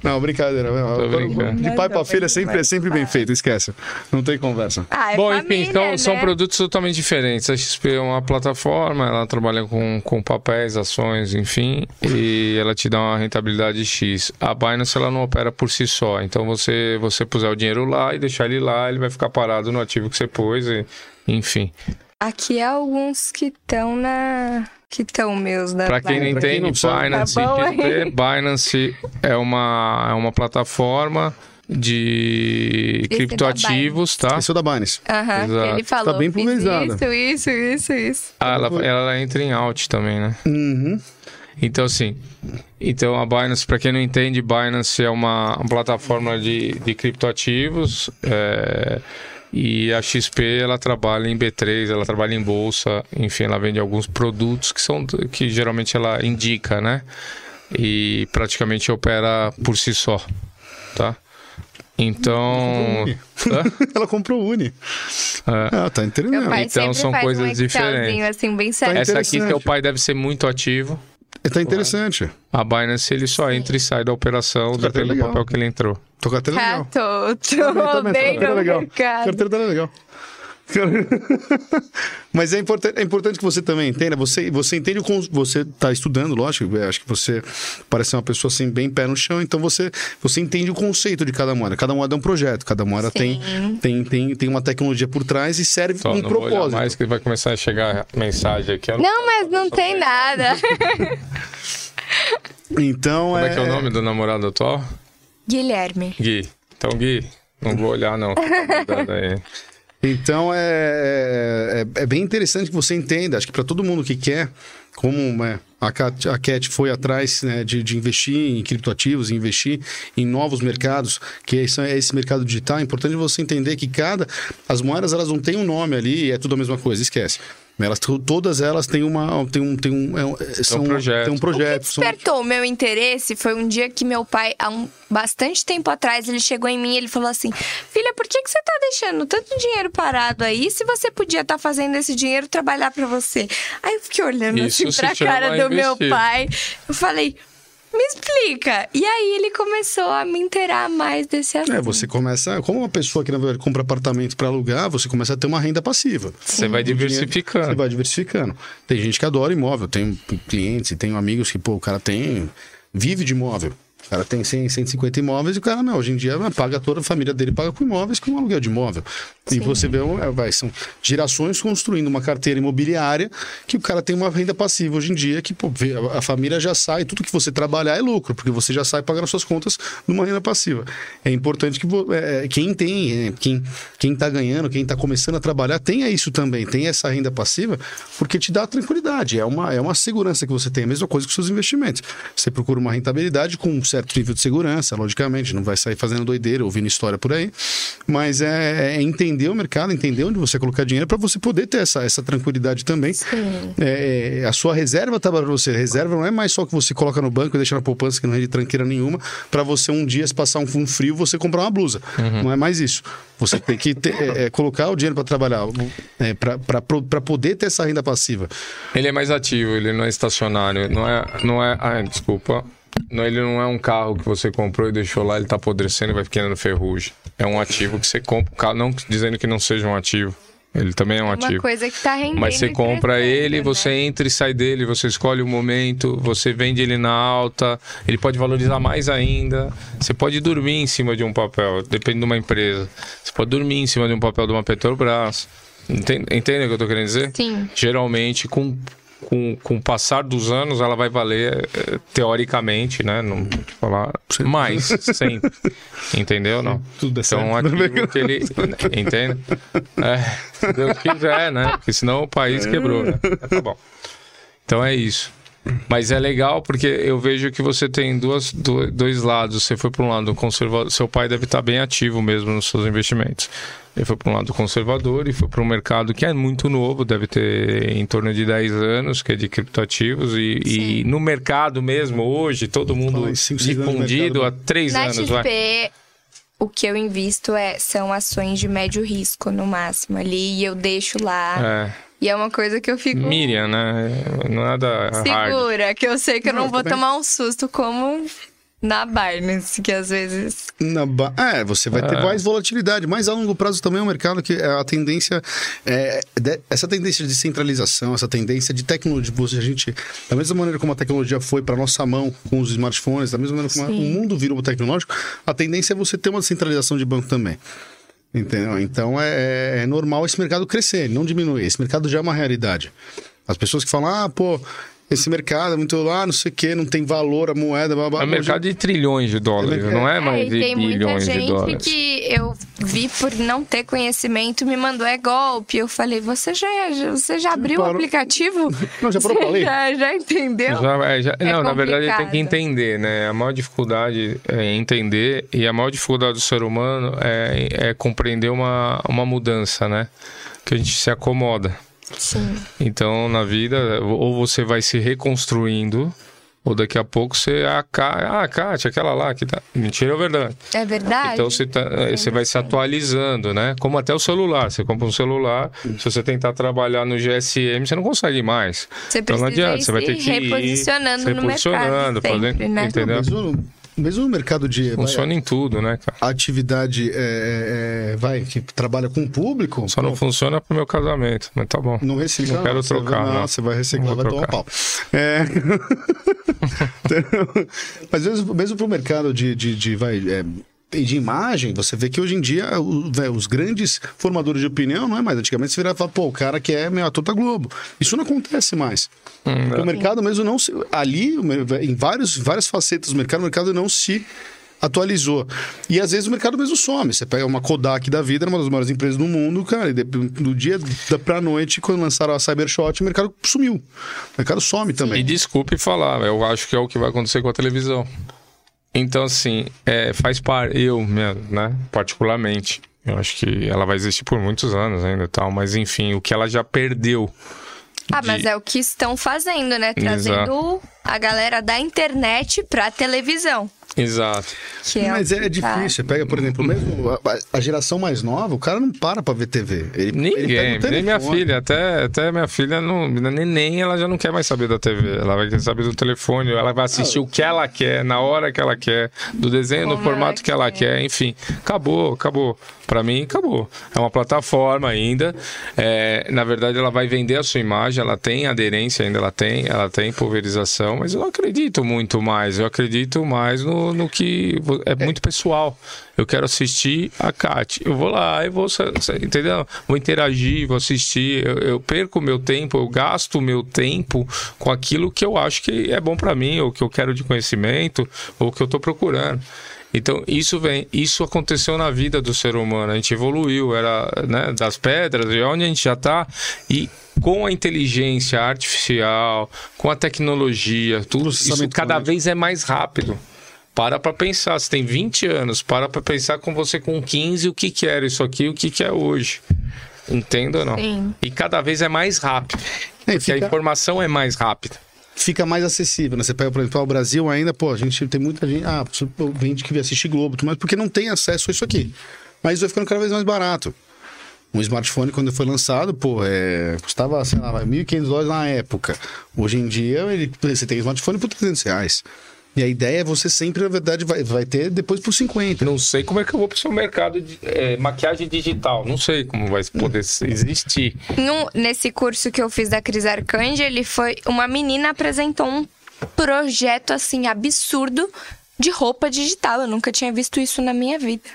Não, brincadeira. Tô brincando. De pai pra filha é sempre, é sempre bem feito, esquece. Não tem conversa. Ah, é Bom, família, enfim, então né? são produtos totalmente diferentes. A XP é uma plataforma, ela trabalha com, com papéis, ações, enfim, e ela te dá uma rentabilidade A Binance ela não opera por si só, então você você puser o dinheiro lá e deixar ele lá, ele vai ficar parado no ativo que você pôs, e, enfim. Aqui é alguns que estão na. que estão meus da Para quem não sabe. Binance, Tá bom? Binance é uma, é uma plataforma de Esse é criptoativos, tá? Esse é o da Binance. Aham, ele falou. Tá bem pulverizada. Isso, isso, isso, isso. Ah, ela, ela entra em alt também, né? Uhum. Então, assim, então a Binance, para quem não entende, Binance é uma, uma plataforma de, de criptoativos é, e a XP ela trabalha em B3, ela trabalha em bolsa, enfim, ela vende alguns produtos que são que geralmente ela indica, né? E praticamente opera por si só, tá? Então? Ela comprou o Uni. É. Ah, tá Então, são coisas um diferentes. assim, bem certo. essa aqui interessante. seu pai deve ser muito ativo. Tá interessante. A Binance ele só entra e sai da operação Carteira depende do papel que ele entrou. Tô com a tela Ah, legal. tô, tô bem carteira no legal. mercado. Carteira dela é legal. Mas é importante, é importante que você também entenda. Você, você entende o você está estudando, lógico. eu Acho que você parece ser uma pessoa assim bem pé no chão. Então você, você entende o conceito de cada moeda. Cada moeda é um projeto. Cada moeda tem, tem, tem, tem uma tecnologia por trás e serve Só um não vou propósito. mais que vai começar a chegar mensagem aqui. Eu Não, mas não tem nada. Então Como é que é o nome do namorado atual? Guilherme. Gui. Então, Gui, não vou olhar não. Tá aí. Então é, é, é bem interessante que você entenda. Acho que para todo mundo que quer, como né, a, Cat, a Cat foi atrás né, de, de investir em criptoativos, investir em novos mercados, que é esse, é esse mercado digital, é importante você entender que cada. As moedas elas não têm um nome ali é tudo a mesma coisa, esquece. Elas, todas elas têm uma. Tem um, tem um, é um, são, projeto. Tem um O projeto. que são- despertou o meu interesse foi um dia que meu pai, há um bastante tempo atrás, ele chegou em mim e ele falou assim: Filha, por que, que você tá deixando tanto dinheiro parado aí se você podia estar fazendo esse dinheiro trabalhar pra você? Aí eu fiquei olhando Isso assim pra cara do meu investir. pai. Eu falei. Me explica. E aí ele começou a me inteirar mais desse assunto. É, você começa. Como uma pessoa que, na verdade, compra apartamento para alugar, você começa a ter uma renda passiva. Você vai diversificando. Você vai diversificando. Tem gente que adora imóvel. Tenho clientes e tenho amigos que, pô, o cara tem. Vive de imóvel. O cara tem 100, 150 imóveis e o cara, não, hoje em dia paga toda a família dele, paga com imóveis, com um aluguel de imóvel. E você vê, é, vai, são gerações construindo uma carteira imobiliária que o cara tem uma renda passiva hoje em dia, que pô, a, família já sai, tudo que você trabalhar é lucro, porque você já sai pagando as suas contas numa renda passiva. É importante que é, é, quem tem, é, quem, quem tá ganhando, quem tá começando a trabalhar, tenha isso também, tenha essa renda passiva, porque te dá tranquilidade, é uma, é uma segurança que você tem, a mesma coisa que os seus investimentos. Você procura uma rentabilidade com um certo nível de segurança, logicamente, não vai sair fazendo doideira, ouvindo história por aí, mas é, é entender o mercado, entender onde você colocar dinheiro para você poder ter essa, essa tranquilidade também. Sim. É, é, a sua reserva tá para você. Reserva não é mais só que você coloca no banco e deixa na poupança que não rende tranqueira nenhuma, para você um dia, se passar um, um frio, você comprar uma blusa. Não é mais isso. Você tem que ter- é, é, colocar o dinheiro para trabalhar, é, para poder ter essa renda passiva. Ele é mais ativo, ele não é estacionário. Não é. Não é ah, desculpa. Não, ele não é um carro que você comprou e deixou lá, ele tá apodrecendo e vai ficando ferrugem. É um ativo que você compra. carro, Não dizendo que não seja um ativo. Ele também é um Uma ativo. coisa que tá rendendo. Mas você compra ele, né? você entra e sai dele, você escolhe o momento, você vende ele na alta, ele pode valorizar mais ainda. Você pode dormir em cima de um papel, depende de uma empresa. Você pode dormir em cima de um papel de uma Petrobras. Entende, entende o que eu tô querendo dizer? Sim. Geralmente, com, com, com o passar dos anos, ela vai valer, eh, teoricamente, né? Não vou te falar mais, sempre. Entendeu? Não. Tudo é Então, um ativo que ele. Entende? É, se Deus quiser, né? Porque senão o país quebrou, né? Tá bom. Então é isso. Mas é legal porque eu vejo que você tem duas, do- dois lados. Você foi para um lado conservador. Seu pai deve estar bem ativo mesmo nos seus investimentos. Ele foi para um lado conservador e foi para um mercado que é muito novo, deve ter em torno de 10 anos, que é de criptoativos. E, e no mercado mesmo, hoje, todo mundo difundido há mercado, 3 Na anos. Vai. XP, o que eu invisto é, são ações de médio risco, no máximo, ali, e eu deixo lá. É. E é uma coisa que eu fico Miriam, né? Nada hard. segura, que eu sei que eu não, Não, vou também. tomar um susto como na Binance, que às vezes... Na ba- É, você vai ter É. mais volatilidade, mas a longo prazo também é um mercado que é a tendência, é, de- essa tendência de centralização, essa tendência de tecnologia, você- a gente, da mesma maneira como a tecnologia foi para nossa mão com os smartphones, da mesma maneira como a- o Sim. mundo virou tecnológico, a tendência é você ter uma centralização de banco também. Entendeu? Então é, é normal esse mercado crescer, não diminuir. Esse mercado já é uma realidade. As pessoas que falam, ah, pô, esse mercado é muito lá, não sei o quê, não tem valor a moeda, blá, blá, É um mercado de trilhões de dólares, É, não é mais e de tem muita bilhões de gente dólares. que eu vi por não ter conhecimento, me mandou é golpe. Eu falei, você já, você já abriu o aplicativo? Não, já parou Você ler? Já, já entendeu? Já- é, já- É não, na verdade tem que complicado. entender, né? A maior dificuldade é entender e a maior dificuldade do ser humano é, é compreender uma, uma mudança, né? Que a gente se acomoda. Sim. Então, na vida, ou você vai se reconstruindo, ou daqui a pouco você. Ah, Ká- ah Kátia, aquela lá que tá. Mentira ou verdade? É verdade? Então você, tá- eh, você vai se atualizando, né? Como até o celular. Você compra um celular, se você tentar trabalhar no GSM, você não consegue mais. Você Então não precisa adianta, ir você vai ter que ir reposicionando se no reposicionando, mercado sempre, fazendo- né? entendeu? Mesmo, no mercado de vai, Funciona em tudo, né, cara? atividade, é, é, vai, que trabalha com o público, Só não funciona pro meu casamento, mas tá bom. não recicla. Não quero você trocar, vai, não. Você vai reciclar, Não vai vou tomar trocar. pau. É... Mas mesmo, mesmo pro mercado de, de, de, vai, é, de imagem, você vê que hoje em dia o- véi, os grandes formadores de opinião, não é mais. Antigamente você virava e falava, pô, o cara que é meu ator da Globo. Isso não acontece mais. Hum, O mercado mesmo não se. Ali, em vários, várias facetas do mercado, o mercado não se atualizou. E às vezes o mercado mesmo some. Você pega uma Kodak da vida, uma das maiores empresas do mundo, cara, e do dia pra noite, quando lançaram a Cybershot, o mercado sumiu. O mercado some E também. desculpe falar, eu acho que é o que vai acontecer com a televisão. Então, assim, é, faz parte, eu mesmo, né, particularmente, eu acho que ela vai existir por muitos anos ainda e tal, mas enfim, o que ela já perdeu Ah, mas de- é o que estão fazendo, né? Trazendo a galera da internet pra televisão. Exato. Que é Mas é tá- difícil. Pega, por exemplo, mesmo a, a geração mais nova, o cara não para pra ver TV. Ele, ele Ninguém, pega o nem minha filha, até, até minha filha, não, nem ela já não quer mais saber da TV, ela vai querer saber do telefone, ela vai assistir o que ela quer, na hora que ela quer, do desenho, no formato que ela quer. quer, enfim, acabou, acabou. Pra mim, acabou. É uma plataforma ainda. É, na verdade, ela vai vender a sua imagem, ela tem aderência ainda, ela tem, ela tem pulverização, mas eu não acredito muito mais. Eu acredito mais no, no que é muito pessoal. Eu quero assistir a Kat. Eu vou lá e vou, entendeu? Vou interagir, vou assistir. Eu, eu perco o meu tempo, eu gasto o meu tempo com aquilo que eu acho que é bom pra mim, ou que eu quero de conhecimento, ou que eu tô procurando. Então, isso vem, isso aconteceu na vida do ser humano. A gente evoluiu, era né, das pedras, e onde a gente já está. E com a inteligência artificial, com a tecnologia, tudo isso cada vez é mais rápido. Para para pensar, você tem 20 anos, para para pensar com você com 15 o que que era isso aqui, o que que é hoje. Entenda ou não? Sim. E cada vez é mais rápido. É, Porque a fica- informação é mais rápida. fica mais acessível, né? Você pega, por exemplo, o Brasil ainda, pô, a gente tem muita gente, ah, vende que assiste Globo, mais, porque não tem acesso a isso aqui. Mas isso vai ficando cada vez mais barato. Um smartphone, quando foi lançado, pô, é, custava, sei lá, 1.500 dólares na época. Hoje em dia, ele, você tem smartphone por 300 reais. E a ideia é você sempre, na verdade, vai, vai ter depois por 50. Não sei como é que eu vou para o seu mercado de é, maquiagem digital. Não sei como vai poder existir. Num- nesse curso que eu fiz da Cris Arcanjo, ele foi. Uma menina apresentou um projeto assim absurdo de roupa digital. Eu nunca tinha visto isso na minha vida.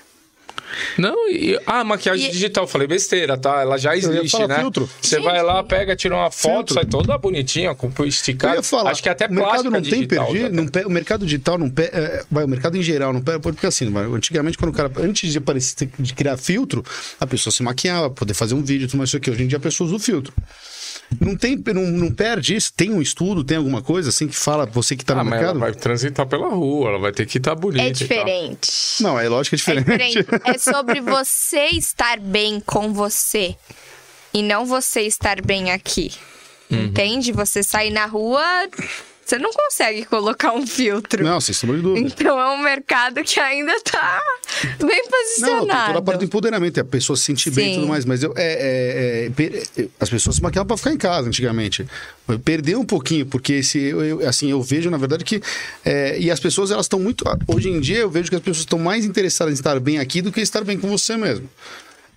Não, e. Ah, maquiagem E- digital. Falei besteira, tá? Ela já existe, falar né? filtro. Você Gente. vai lá, pega, tira uma foto, Filtro. sai toda bonitinha, com ia falar, Acho que até o mercado não tem perdido, não pe- o mercado digital não pe- é, vai, o mercado em geral não pega, porque assim, vai, antigamente quando o cara, antes de aparecer, de criar filtro, a pessoa se maquiava, poder fazer um vídeo, tudo mais isso aqui, hoje em dia a pessoa usa o filtro. Não tem, não, não perde isso, tem um estudo, tem alguma coisa assim que fala, você que tá Ah, no mas ela mercado? vai transitar pela rua, ela vai ter que estar bonita. É e tal. diferente. Não, é lógico que é É diferente. diferente. É sobre você estar bem com você. E não você estar bem aqui. Uhum. Entende? Você sair na rua, você não consegue colocar um filtro. Não, sem sombra de dúvida. Então é um mercado que ainda tá bem Não, posicionado. toda a parte do empoderamento, é a pessoa se sentir bem e Sim. tudo mais, mas eu, é, é, é, as pessoas se maquiavam pra ficar em casa antigamente. Perdeu um pouquinho, porque esse, eu, eu- assim, eu vejo, na verdade, que. é, e as pessoas, elas estão muito. Hoje em dia, eu vejo que as pessoas estão mais interessadas em estar bem aqui do que estar bem com você mesmo.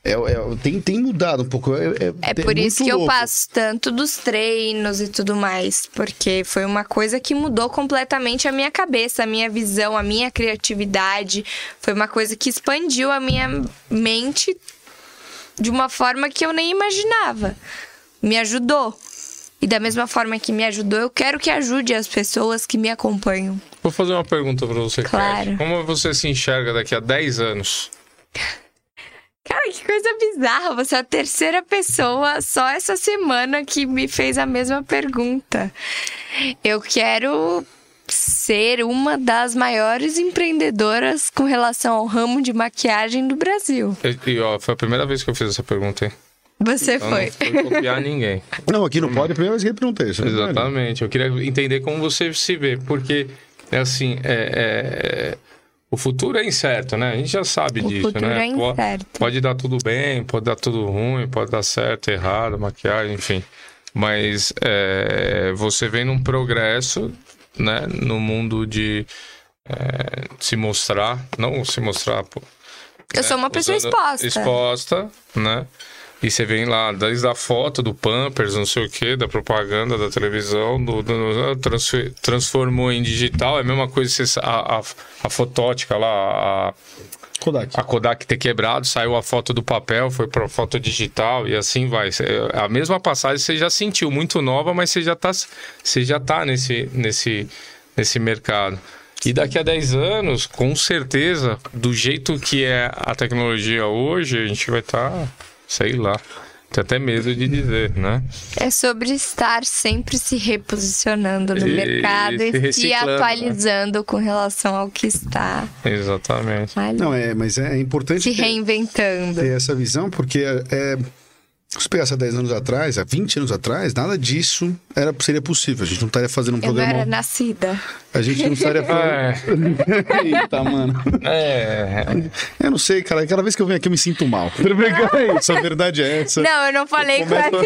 É, é, tem, tem mudado um pouco. É, é- É é por isso que eu louco. passo tanto dos treinos e tudo mais, porque foi uma coisa que mudou completamente a minha cabeça, a minha visão, a minha criatividade. Foi uma coisa que expandiu a minha mente de uma forma que eu nem imaginava. Me ajudou. E da mesma forma que me ajudou, eu quero que ajude as pessoas que me acompanham. Vou fazer uma pergunta pra você, Claro. Kat. Como você se enxerga daqui a 10 anos? Cara, que coisa bizarra. Você é a terceira pessoa só essa semana que me fez a mesma pergunta. Eu quero ser uma das maiores empreendedoras com relação ao ramo de maquiagem do Brasil. E, e, ó, foi a primeira vez que eu fiz essa pergunta, hein? Você Eu foi. não fui copiar ninguém. Não, aqui não pode, é a primeira vez que ele perguntei isso. é. Exatamente. Eu queria entender como você se vê, porque é assim, é, é- o futuro é incerto, né? A gente já sabe O disso, futuro né? é incerto. Pode dar tudo bem, pode dar tudo ruim, pode dar certo, errado, maquiagem, enfim. Mas é, você vem num progresso, né? No mundo de é, se mostrar, não se mostrar, pô, Eu sou uma pessoa usando- exposta. Exposta, né? E você vem lá, desde a foto do Pampers, não sei o que, da propaganda, da televisão, do, do- transfe- transformou em digital. É a mesma coisa que a, a, a fotótica lá, a, Kodak. a Kodak ter quebrado, saiu a foto do papel, foi para foto digital e assim vai. Cê- A mesma passagem você já sentiu, muito nova, mas você já tá, você já tá nesse, nesse, nesse mercado. E daqui a 10 anos, com certeza, do jeito que é a tecnologia hoje, a gente vai estar, sei lá, tenho até medo de dizer, né? É sobre estar sempre se reposicionando no E- mercado se e se reciclando, né? atualizando com relação ao que está Exatamente. ali, Não, é, mas é importante se ter- reinventando. ter essa visão, porque é, Se pegasse há 10 anos atrás, há 20 anos atrás, nada disso era, seria possível. A gente não estaria fazendo um Eu não programa. era nascida. A gente não estaria fazendo. Eita, mano. É. Eu não sei, cara. Cada vez que eu venho aqui eu me sinto mal. É isso, a verdade é essa. Não, eu não falei com essa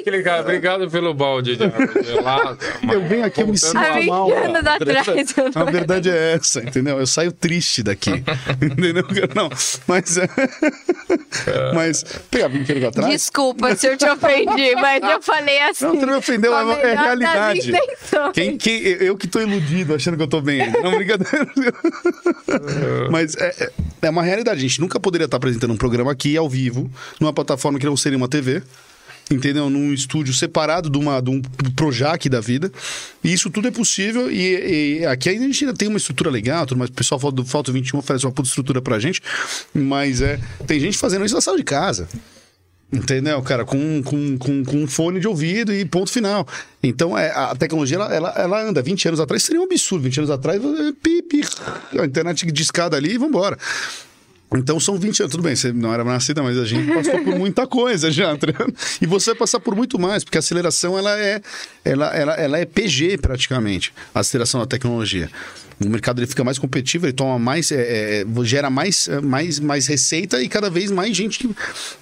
Obrigado, obrigado pelo balde de água gelada. Eu venho aqui, eu me sinto Há 20 mal. anos cara. atrás, eu não A verdade é essa, entendeu? Eu saio triste daqui. entendeu? Não, mas. é- mas. Pegar 20 anos atrás. Desculpa se eu te ofendi, mas eu falei assim. Não, você não me ofendeu, a é, é realidade. Quem, quem, eu que tô iludido, achando que eu tô bem. Não, brincadeira. Mas é, é- é uma realidade. A gente nunca poderia estar apresentando um programa aqui ao vivo, numa plataforma que não seria uma TV. Entendeu? Num estúdio separado de, uma, de um Projac da vida. E isso tudo é possível. E, e aqui a gente ainda tem uma estrutura legal, tudo, mas o pessoal do Falta 21 oferece uma puta estrutura pra gente. Mas é, tem gente fazendo isso na sala de casa. Entendeu, cara? Com, com, com, com um fone de ouvido e ponto final. Então, é, a tecnologia, ela, ela, ela anda. 20 anos atrás seria um absurdo. 20 anos atrás, é, pi, a internet de escada ali e vambora. Então são 20 anos, tudo bem, você não era nascida, mas a gente passou por muita coisa já? E você vai passar por muito mais, porque a aceleração ela é, ela, ela, ela é PG praticamente, a aceleração da tecnologia. O mercado ele fica mais competitivo, ele toma mais, é, é, gera mais, é, mais, mais receita e cada vez mais gente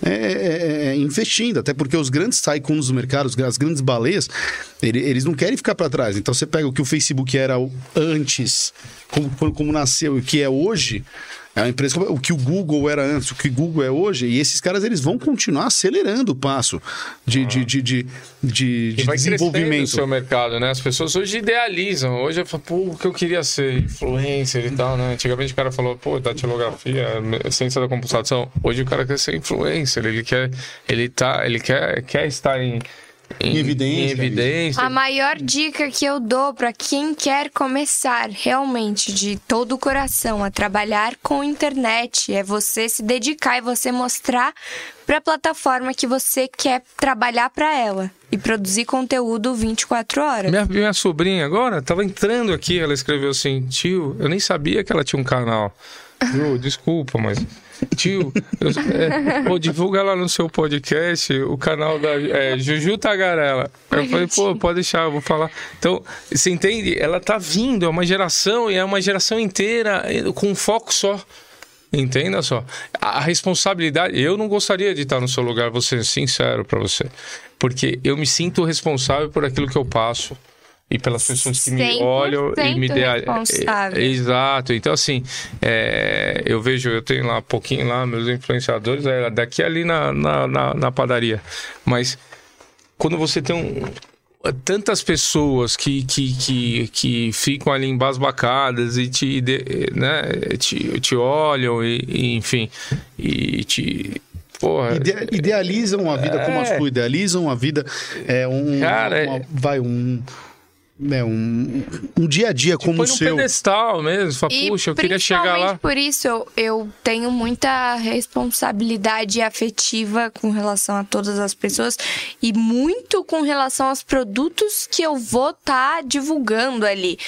é, é, é, investindo. Até porque os grandes tycoons do mercado, as grandes baleias, ele- eles não querem ficar para trás. Então você pega o que o Facebook era antes, como- como nasceu e o que é hoje. É uma empresa, o que o Google era antes, o que o Google é hoje, e esses caras eles vão continuar acelerando o passo de, de, de, de, de, E de vai crescendo o desenvolvimento. seu mercado, né? As pessoas hoje idealizam. Hoje eu falo, pô, o que eu queria ser influencer e tal, né? Antigamente o cara falou, pô, datilografia, ciência da computação. Hoje o cara quer ser influencer, ele quer, ele tá, ele quer, quer estar em, Em evidência, em evidência. A maior dica que eu dou para quem quer começar realmente de todo o coração a trabalhar com internet é você se dedicar e você mostrar para a plataforma que você quer trabalhar para ela e produzir conteúdo 24 horas. Minha, minha sobrinha agora tava entrando aqui, ela escreveu assim, tio, eu nem sabia que ela tinha um canal. Viu? Desculpa, mas. Tio, eu, é, pô, divulga lá no seu podcast o canal da é, Juju Tagarela. Eu falei, pô, pode deixar, eu vou falar. Então, você entende? Ela tá vindo, é uma geração, e é uma geração inteira com um foco só. Entenda só. A a responsabilidade. Eu não gostaria de estar no seu lugar, vou ser sincero pra você. Porque eu me sinto responsável por aquilo que eu passo. E pelas pessoas que me 100% olham e me dê. responsável. É, Exato. Então, assim, é, eu vejo, eu tenho lá um pouquinho lá, meus influenciadores, é, daqui ali na, na, na, na padaria. Mas quando você tem um, tantas pessoas que, que, que, que ficam ali embasbacadas e te, né, te, te olham e, e, enfim, e te... Porra, Ide- idealizam a vida como a É. sua, idealizam a vida é um Cara, uma- é- vai um é um, um dia a dia como o seu. pedestal mesmo, fala, E puxa, eu queria chegar principalmente lá. por isso eu, eu tenho muita responsabilidade afetiva com relação a todas as pessoas e muito com relação aos produtos que eu vou estar divulgando ali.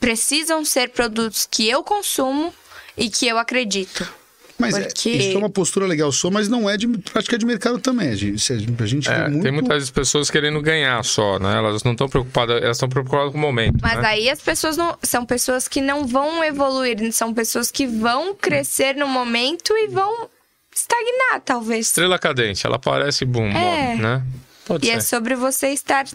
Precisam ser produtos que eu consumo e que eu acredito. Mas é- Porque- isso é uma postura legal sua, mas não é de prática de mercado também. A gente, a gente É, muito... Tem muitas pessoas querendo ganhar só, né? Elas não estão preocupadas, elas estão preocupadas com o momento. Mas né? aí as pessoas não. São pessoas que não vão evoluir, são pessoas que vão crescer no momento e vão estagnar, talvez. Estrela cadente, ela parece boom, É. né? Pode E ser. é sobre você estar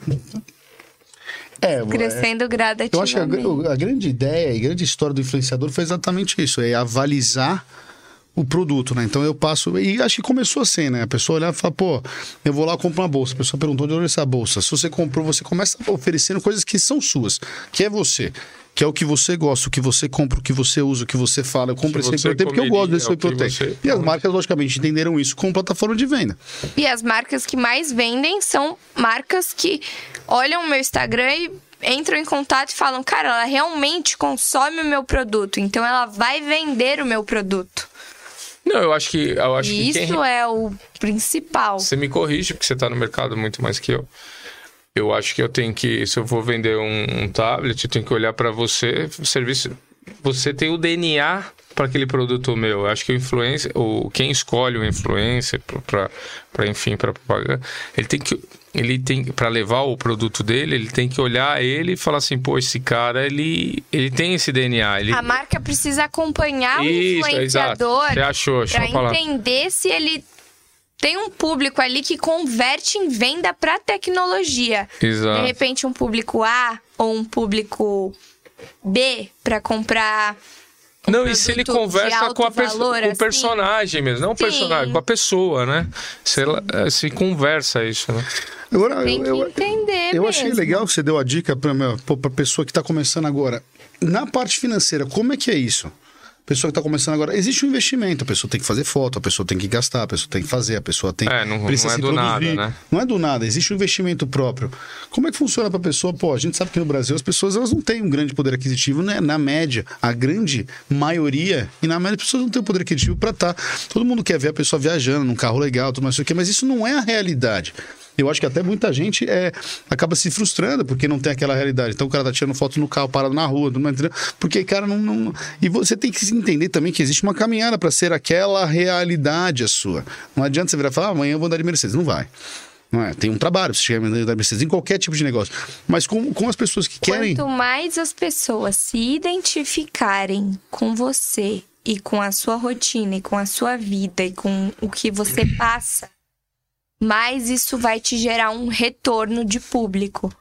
É, crescendo Eu gradativamente. acho que a, a grande ideia e grande história do influenciador foi exatamente isso, é avalizar o produto, né? Então eu passo. E acho que começou assim, né? A pessoa olhar e fala, pô, eu vou lá comprar uma bolsa. A pessoa perguntou de onde é essa bolsa. Se você comprou, você começa oferecendo coisas que são suas, que é você. Que é o que você gosta, o que você compra, o que você usa, o que você fala. Eu compro esse Protein porque eu gosto desse o que Protein. você- E as marcas, logicamente, entenderam isso como plataforma de venda. E as marcas que mais vendem são marcas que olham o meu Instagram e entram em contato e falam: cara, ela realmente consome o meu produto, então ela vai vender o meu produto. Não, eu acho que. Eu acho E que quem isso é o principal. Você me corrige, porque você está no mercado muito mais que eu. Eu acho que eu tenho que, se eu vou vender um, um tablet, eu tenho que olhar para você, serviço. Você tem o DNA para aquele produto meu. Eu acho que o influencer, o quem escolhe o influencer para enfim para propaganda, ele tem que ele tem para levar o produto dele, ele tem que olhar ele e falar assim, pô, esse cara ele ele tem esse DNA, ele A marca precisa acompanhar Isso, o influenciador para entender se ele tem um público ali que converte em venda para tecnologia. Exato. De repente um público A ou um público B para comprar um Não, e se ele conversa com, valor, com o assim? personagem mesmo, não o personagem, com a pessoa, né? Se, ela, eh, se conversa isso, né? Agora, Tem que eu, eu, entender eu mesmo. achei legal que você deu a dica para a pessoa que está começando agora. Na parte financeira, como é que é isso? Pessoa que está começando agora, existe um investimento, a pessoa tem que fazer foto, a pessoa tem que gastar, a pessoa tem que fazer, a pessoa tem É, não- precisa não é do nada, produzir. né? Não é do nada, existe um investimento próprio. Como é que funciona para a pessoa? Pô, a gente sabe que no Brasil as pessoas elas não têm um grande poder aquisitivo, né? Na média, a grande maioria, e na média as pessoas não têm o poder aquisitivo para estar. Todo mundo quer ver a pessoa viajando num carro legal, tudo mais, mas isso não é a realidade. Eu acho que até muita gente é, acaba se frustrando porque não tem aquela realidade. Então o cara tá tirando foto no carro, parado na rua, porque, cara, não, não. E você tem que entender também que existe uma caminhada para ser aquela realidade a sua. Não adianta você virar e falar, ah, amanhã eu vou andar de Mercedes. Não vai. Não é? Tem um trabalho você chegar andar de Mercedes em qualquer tipo de negócio. Mas com, com as pessoas que querem. Quanto mais as pessoas se identificarem com você e com a sua rotina e com a sua vida e com o que você passa, mais isso vai te gerar um retorno de público.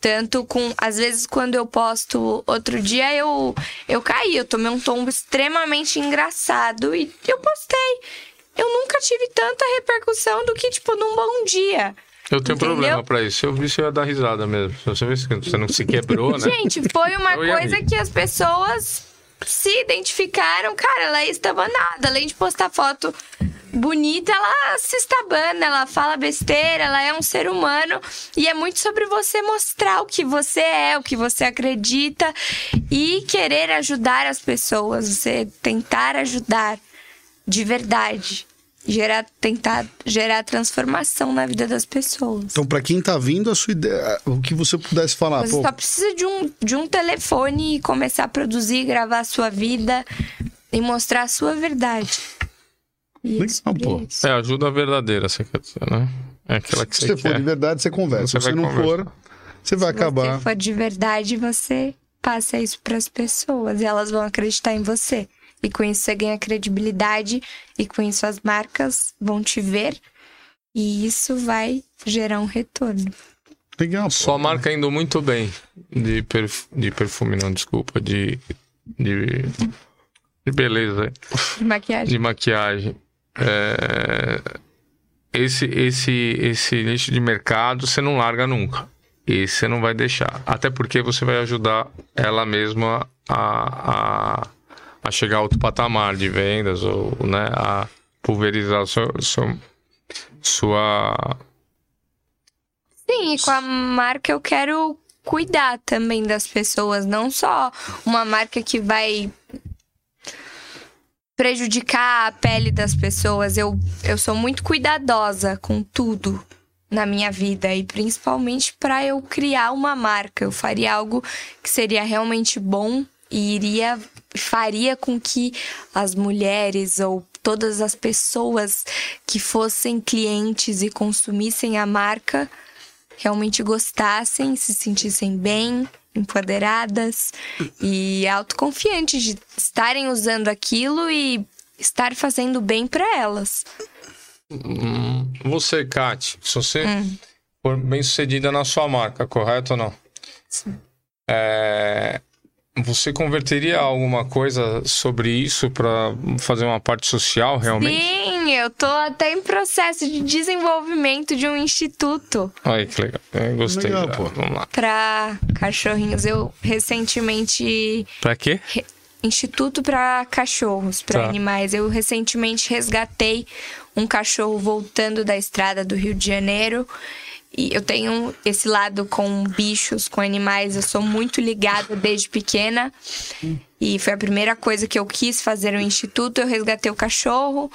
Tanto com, às vezes, quando eu posto outro dia, eu, eu caí, eu tomei um tombo extremamente engraçado e eu postei. Eu nunca tive tanta repercussão do que, tipo, num bom dia. Eu tenho Entendeu? problema pra isso. Se eu vi, você ia dar risada mesmo. Se você vê você não se quebrou, né? Gente, foi uma coisa que as pessoas se identificaram. Cara, ela é estabanada. Além de postar foto bonita, ela se estabana, ela fala besteira, ela é um ser humano. E é muito sobre você mostrar o que você é, o que você acredita e querer ajudar as pessoas. Você tentar ajudar de verdade. Gerar, tentar gerar transformação na vida das pessoas. Então, para quem tá vindo, a sua ideia, o que você pudesse falar, Você pô, só precisa de um, de um telefone e começar a produzir, gravar a sua vida e mostrar a sua verdade. Legal, é pô. isso. É ajuda verdadeira, você quer dizer, né? É aquela que se você você for quer. de verdade, você conversa. Você Se você vai não conversar. for, você vai Se acabar. você for de verdade, você passa isso para as pessoas e elas vão acreditar em você. E com isso você ganha credibilidade e com isso as marcas vão te ver e isso vai gerar um retorno. Legal, pô. Sua marca indo muito bem de, perf... de perfume, não, desculpa, de, de, de beleza, De maquiagem. de maquiagem. É, Esse, esse, esse nicho de mercado você não larga nunca. Esse você não vai deixar. Até porque você vai ajudar ela mesma a, a, a chegar a outro patamar de vendas ou né, a pulverizar seu, seu- sua Sim, e com a marca eu quero cuidar também das pessoas, não só uma marca que vai prejudicar a pele das pessoas. Eu, eu sou muito cuidadosa com tudo na minha vida e principalmente para eu criar uma marca. Eu faria algo que seria realmente bom e iria faria com que as mulheres ou todas as pessoas que fossem clientes e consumissem a marca realmente gostassem, se sentissem bem, empoderadas e autoconfiantes de estarem usando aquilo e estar fazendo bem para elas. Hum, Você, Kate, se você Hum. for bem sucedida na sua marca, correto ou não? Sim. É, você converteria alguma coisa sobre isso para fazer uma parte social realmente? Sim, eu tô até em processo de desenvolvimento de um instituto Ai, que legal. Eu gostei. Legal, pô. Vamos lá. para cachorrinhos. Eu recentemente Pra quê? Instituto para cachorros, para Tá. animais. Eu recentemente resgatei um cachorro voltando da estrada do Rio de Janeiro. E eu tenho esse lado com bichos, com animais. Eu sou muito ligada desde pequena. E foi a primeira coisa que eu quis fazer no instituto. Eu resgatei o cachorro,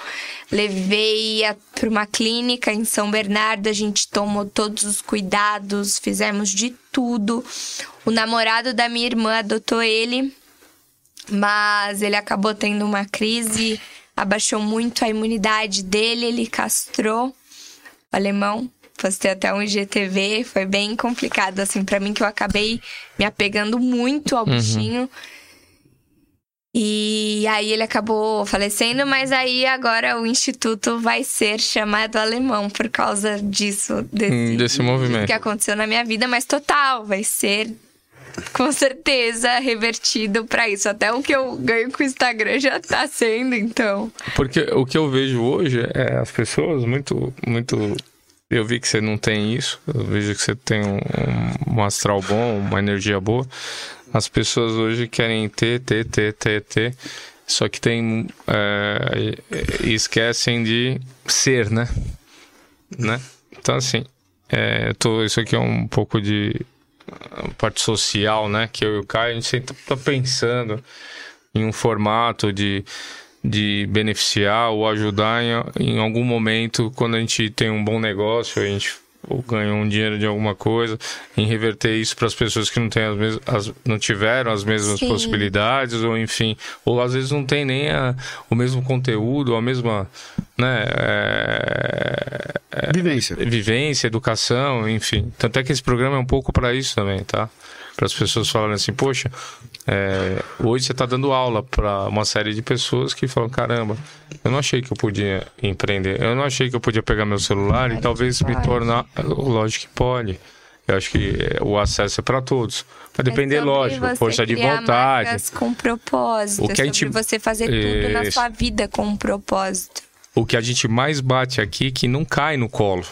levei para uma clínica em São Bernardo. A gente tomou todos os cuidados, fizemos de tudo. O namorado da minha irmã adotou ele. mas ele acabou tendo uma crise, abaixou muito a imunidade dele, ele castrou o alemão. Postei até um IGTV, foi bem complicado, assim, para mim, que eu acabei me apegando muito ao bichinho. E aí ele acabou falecendo, mas aí agora o instituto vai ser chamado alemão por causa disso, desse, Hum, desse movimento. que aconteceu na minha vida, mas total, vai ser com certeza revertido pra isso. Até o que eu ganho com o Instagram já tá sendo, então. Porque o que eu vejo hoje é as pessoas muito, muito. Eu vi que você não tem isso. Eu vejo que você tem um, um astral bom, uma energia boa. As pessoas hoje querem ter, ter, ter, ter, ter. Só que tem. é, esquecem de ser, né? né? Então, assim. é, tô, isso aqui é um pouco de parte social, né? Que eu e o Caio, a gente sempre tá pensando em um formato de, de beneficiar ou ajudar em, em algum momento, quando a gente tem um bom negócio, a gente ou ganha um dinheiro de alguma coisa, em reverter isso para as pessoas que não, têm as mes as, não tiveram as mesmas Sim. possibilidades, ou enfim, ou às vezes não tem nem a, o mesmo conteúdo, a mesma né, é, Vivência. vivência, educação, enfim. Tanto é que esse programa é um pouco para isso também, tá? Para as pessoas falarem assim, poxa, é, hoje você está dando aula para uma série de pessoas que falam, caramba, eu não achei que eu podia empreender, eu não achei que eu podia pegar meu celular e Claro talvez que me pode. tornar, lógico que pode. Eu acho que é, o acesso é para todos. Vai depender, é lógico, força de vontade. com propósito. O que é a gente- você fazer tudo na Isso. sua vida com um propósito. O que a gente mais bate aqui é que não cai no colo.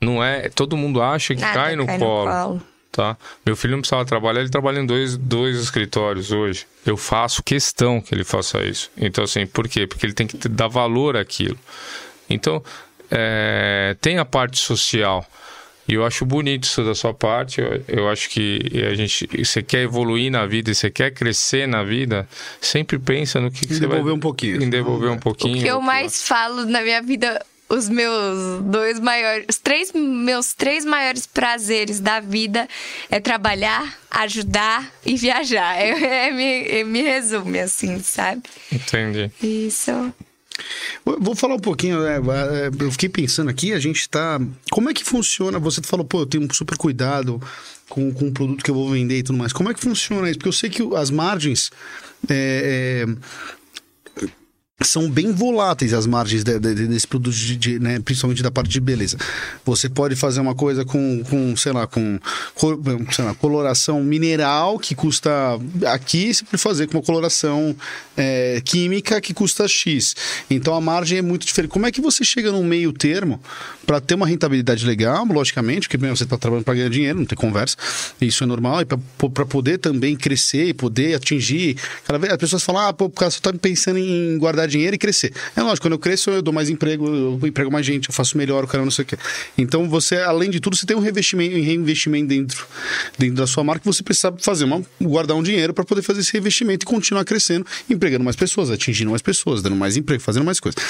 Não é. Todo mundo acha que Nada cai no cai colo. colo. Tá? Meu filho não precisava trabalhar, ele trabalha em dois, dois escritórios hoje. Eu faço questão que ele faça isso. Então, assim, por quê? Porque ele tem que dar valor àquilo. Então, é, tem a parte social. E eu acho bonito isso da sua parte. Eu, eu acho que a gente, você quer evoluir na vida e você quer crescer na vida, sempre pensa no que, que você vai... devolver um pouquinho. Em devolver um pouquinho. O que eu mais falo na minha vida, os meus dois maiores, os três meus três maiores prazeres da vida é trabalhar, ajudar e viajar. É, é, me, é, me resume assim, sabe? Entendi. Isso. Eu Vou falar um pouquinho, né, é, eu fiquei pensando aqui, a gente tá. Como é que funciona? Você falou, pô, eu tenho um super cuidado com, com o produto que eu vou vender e tudo mais. Como é que funciona isso? Porque eu sei que as margens. é, é, são bem voláteis as margens de- de- de- desse produto, de, de, né, principalmente da parte de beleza. Você pode fazer uma coisa com, com sei lá, com sei lá, coloração mineral que custa aqui, você pode fazer com uma coloração é, química que custa X. Então a margem é muito diferente. Como é que você chega num meio termo para ter uma rentabilidade legal, logicamente, porque primeiro, você está trabalhando para ganhar dinheiro, não tem conversa, isso é normal, e para poder também crescer e poder atingir. Cada vez as pessoas falam, ah, pô, o cara só tá pensando em guardar dinheiro e crescer. É lógico, quando eu cresço, eu dou mais emprego, eu emprego mais gente, eu faço melhor, o cara não sei o quê. Então você, além de tudo, você tem um revestimento, um reinvestimento dentro, dentro da sua marca, que você precisa fazer uma, guardar um dinheiro para poder fazer esse reinvestimento e continuar crescendo, empregando mais pessoas, atingindo mais pessoas, dando mais emprego, fazendo mais coisas.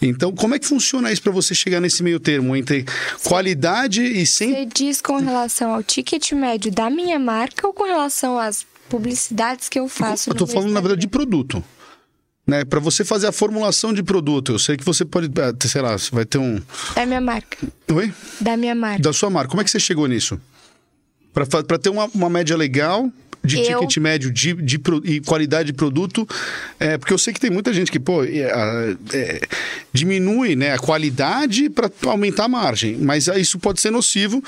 Então, como é que funciona isso para você chegar nesse meio termo entre qualidade e sem Você diz com relação ao ticket médio da minha marca ou com relação às publicidades que eu faço? Eu tô falando, na verdade, de produto. Né? Para você fazer a formulação de produto, eu sei que você pode, ah, sei lá, você vai ter um. Da minha marca. Oi? Da minha marca. Da sua marca. Como é que você chegou nisso? Para ter uma, uma média legal de Eu- ticket médio de, de e qualidade de produto, é, porque eu sei que tem muita gente que pô, é, a- é, diminui né, a qualidade para aumentar a margem, mas isso pode ser nocivo.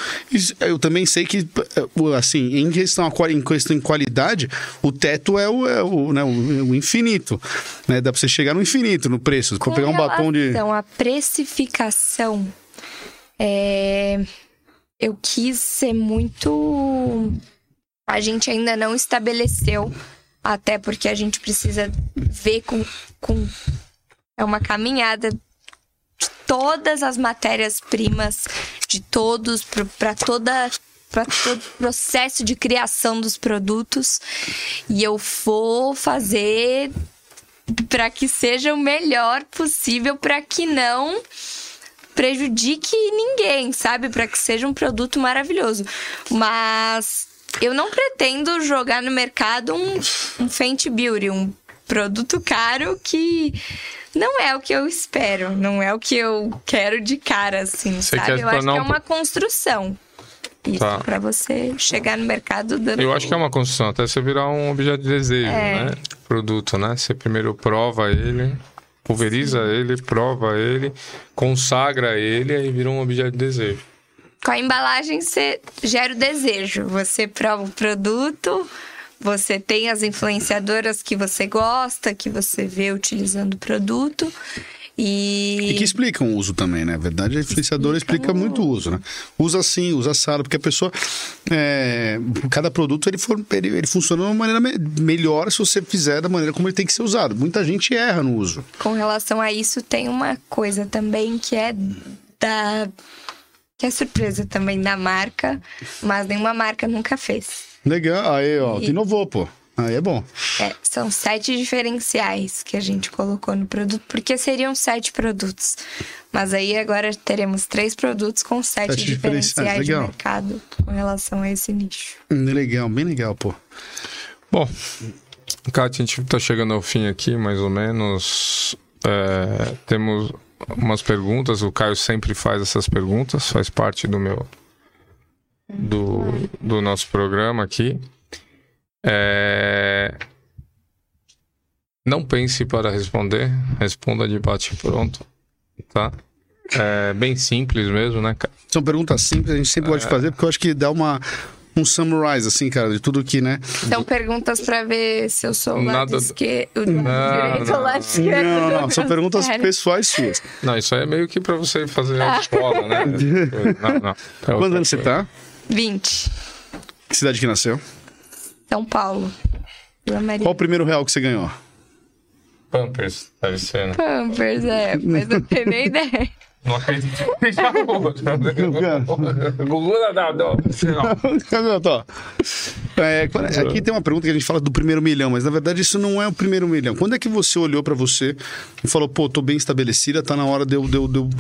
Eu também sei que, é, assim, em questão, a em questão em qualidade, o teto é o, é o, né, o- infinito. Né? Dá para você chegar no infinito no preço. Para pegar um batom de. relação à precificação, é, eu quis ser muito. A gente ainda não estabeleceu, até porque a gente precisa ver com. com... É uma caminhada de todas as matérias-primas, de todos, para toda. Para todo o processo de criação dos produtos. E eu vou fazer para que seja o melhor possível, para que não prejudique ninguém, sabe? Para que seja um produto maravilhoso. Mas eu não pretendo jogar no mercado um, um Fenty Beauty, um produto caro que não é o que eu espero, não é o que eu quero de cara, assim, Você sabe? Eu acho que é um uma construção. Isso, Tá. pra você chegar no mercado dando. Eu acho que é uma construção, até você virar um objeto de desejo, É. né? Produto, né? Você primeiro prova ele, pulveriza ele, prova ele, consagra ele, aí vira um objeto de desejo. Com a embalagem, você gera o desejo. Você prova o produto, você tem as influenciadoras que você gosta, que você vê utilizando o produto. E, E que explicam o uso também, né? A verdade, a influenciadora explica muito o uso, né? Usa assim, usa assado, porque a pessoa. é, cada produto ele, for, ele, ele funciona de uma maneira me- melhor se você fizer da maneira como ele tem que ser usado. Muita gente erra no uso. com relação a isso, tem uma coisa também que é da. Que é surpresa também da marca, mas nenhuma marca nunca fez. Legal, aí, ó, E- inovou, pô. Aí é bom. É, são sete diferenciais que a gente colocou no produto, porque seriam sete produtos. Mas aí agora teremos três produtos com sete, Sete diferenciais, diferenciais de mercado com relação a esse nicho. Hum, Legal, bem legal, pô. Bom, Kátia, a gente tá chegando ao fim aqui, mais ou menos. É, temos umas perguntas, o Caio sempre faz essas perguntas, faz parte do meu. do, do nosso programa aqui. É, Não pense para responder, responda de bate pronto, tá? É bem simples mesmo, né? Ca- São perguntas simples, a gente sempre É. gosta de fazer, porque eu acho que dá uma. Um summarize, assim, cara, de tudo que, né? São perguntas pra ver se eu sou o lado Nada- esquerdo, Não, direito ou o lado esquerdo. Não, do não, são perguntas pessoais suas. Não, isso aí é meio que para você fazer a escola, né? Não, não. É Quantos anos você tá? 20. Que cidade que nasceu? São Paulo. Qual o primeiro real que você ganhou? Pampers, deve ser, né? Pampers, é, mas não tenho nem ideia. Não acredito. Gugu? É, quando- aqui tem uma pergunta que a gente fala do primeiro milhão, mas na verdade isso não é o primeiro milhão. Quando é que você olhou pra você e falou, pô, tô bem estabelecida, tá na hora de eu. De eu, de eu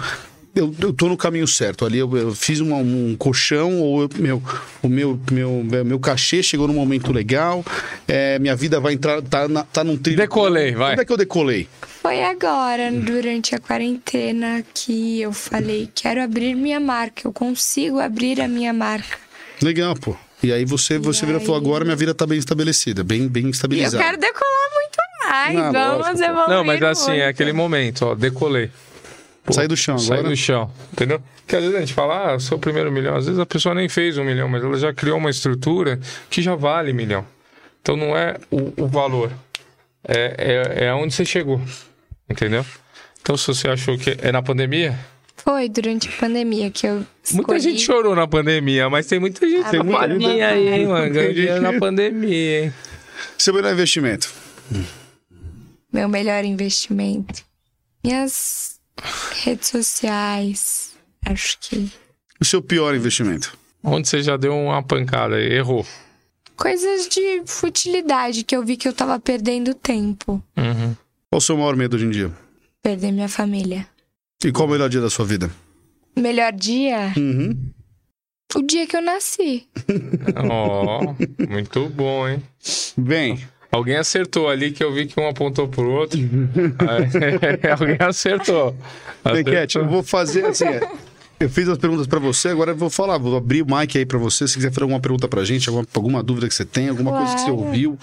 eu, eu tô no caminho certo. Ali eu, eu fiz uma- um colchão, ou eu- meu, o meu, meu, meu cachê chegou num momento legal, é, minha vida vai entrar, tá, na, tá num trilho. Decolei, vai. Quando é que eu decolei? Foi agora, durante a quarentena, que eu falei: quero abrir minha marca, eu consigo abrir a minha marca. Legal, pô. E aí você, você virou e falou, aí? agora minha vida tá bem estabelecida, bem, bem E eu estabilizada. quero decolar muito mais. Não, Vamos lógico, evoluir. Não, mas assim, é muito. aquele momento, ó, decolei. Pô, Sai do chão Sai agora. do chão, entendeu? Porque às vezes a gente fala, ah, seu primeiro milhão. Às vezes a pessoa nem fez um milhão, mas ela já criou uma estrutura que já vale milhão. Então não é o, o valor, é, é, é aonde você chegou, entendeu? Então se você achou que é na pandemia, Foi durante a pandemia que eu escolhi. muita gente chorou na pandemia, mas tem muita gente Ah, tem muita gente aí, hein, mano, ganhou dinheiro na pandemia, hein? Seu melhor investimento? Meu melhor investimento. Minhas redes sociais. Acho que. O seu pior investimento? Onde você já deu uma pancada e errou. Coisas de futilidade que eu vi que eu tava perdendo tempo. Uhum. Qual o seu maior medo hoje em dia? Perder minha família. E qual o melhor dia da sua vida? Melhor dia? Uhum. O dia que eu nasci. Ó, muito bom, hein? Bem, Alguém acertou ali que eu vi que um apontou pro outro. É, Alguém acertou. Bequete, eu vou fazer assim. é, Eu fiz as perguntas pra você, agora eu vou falar, vou abrir o mic aí pra você. Se quiser fazer alguma pergunta pra gente, alguma, alguma dúvida que você tem, alguma coisa que você Claro. ouviu,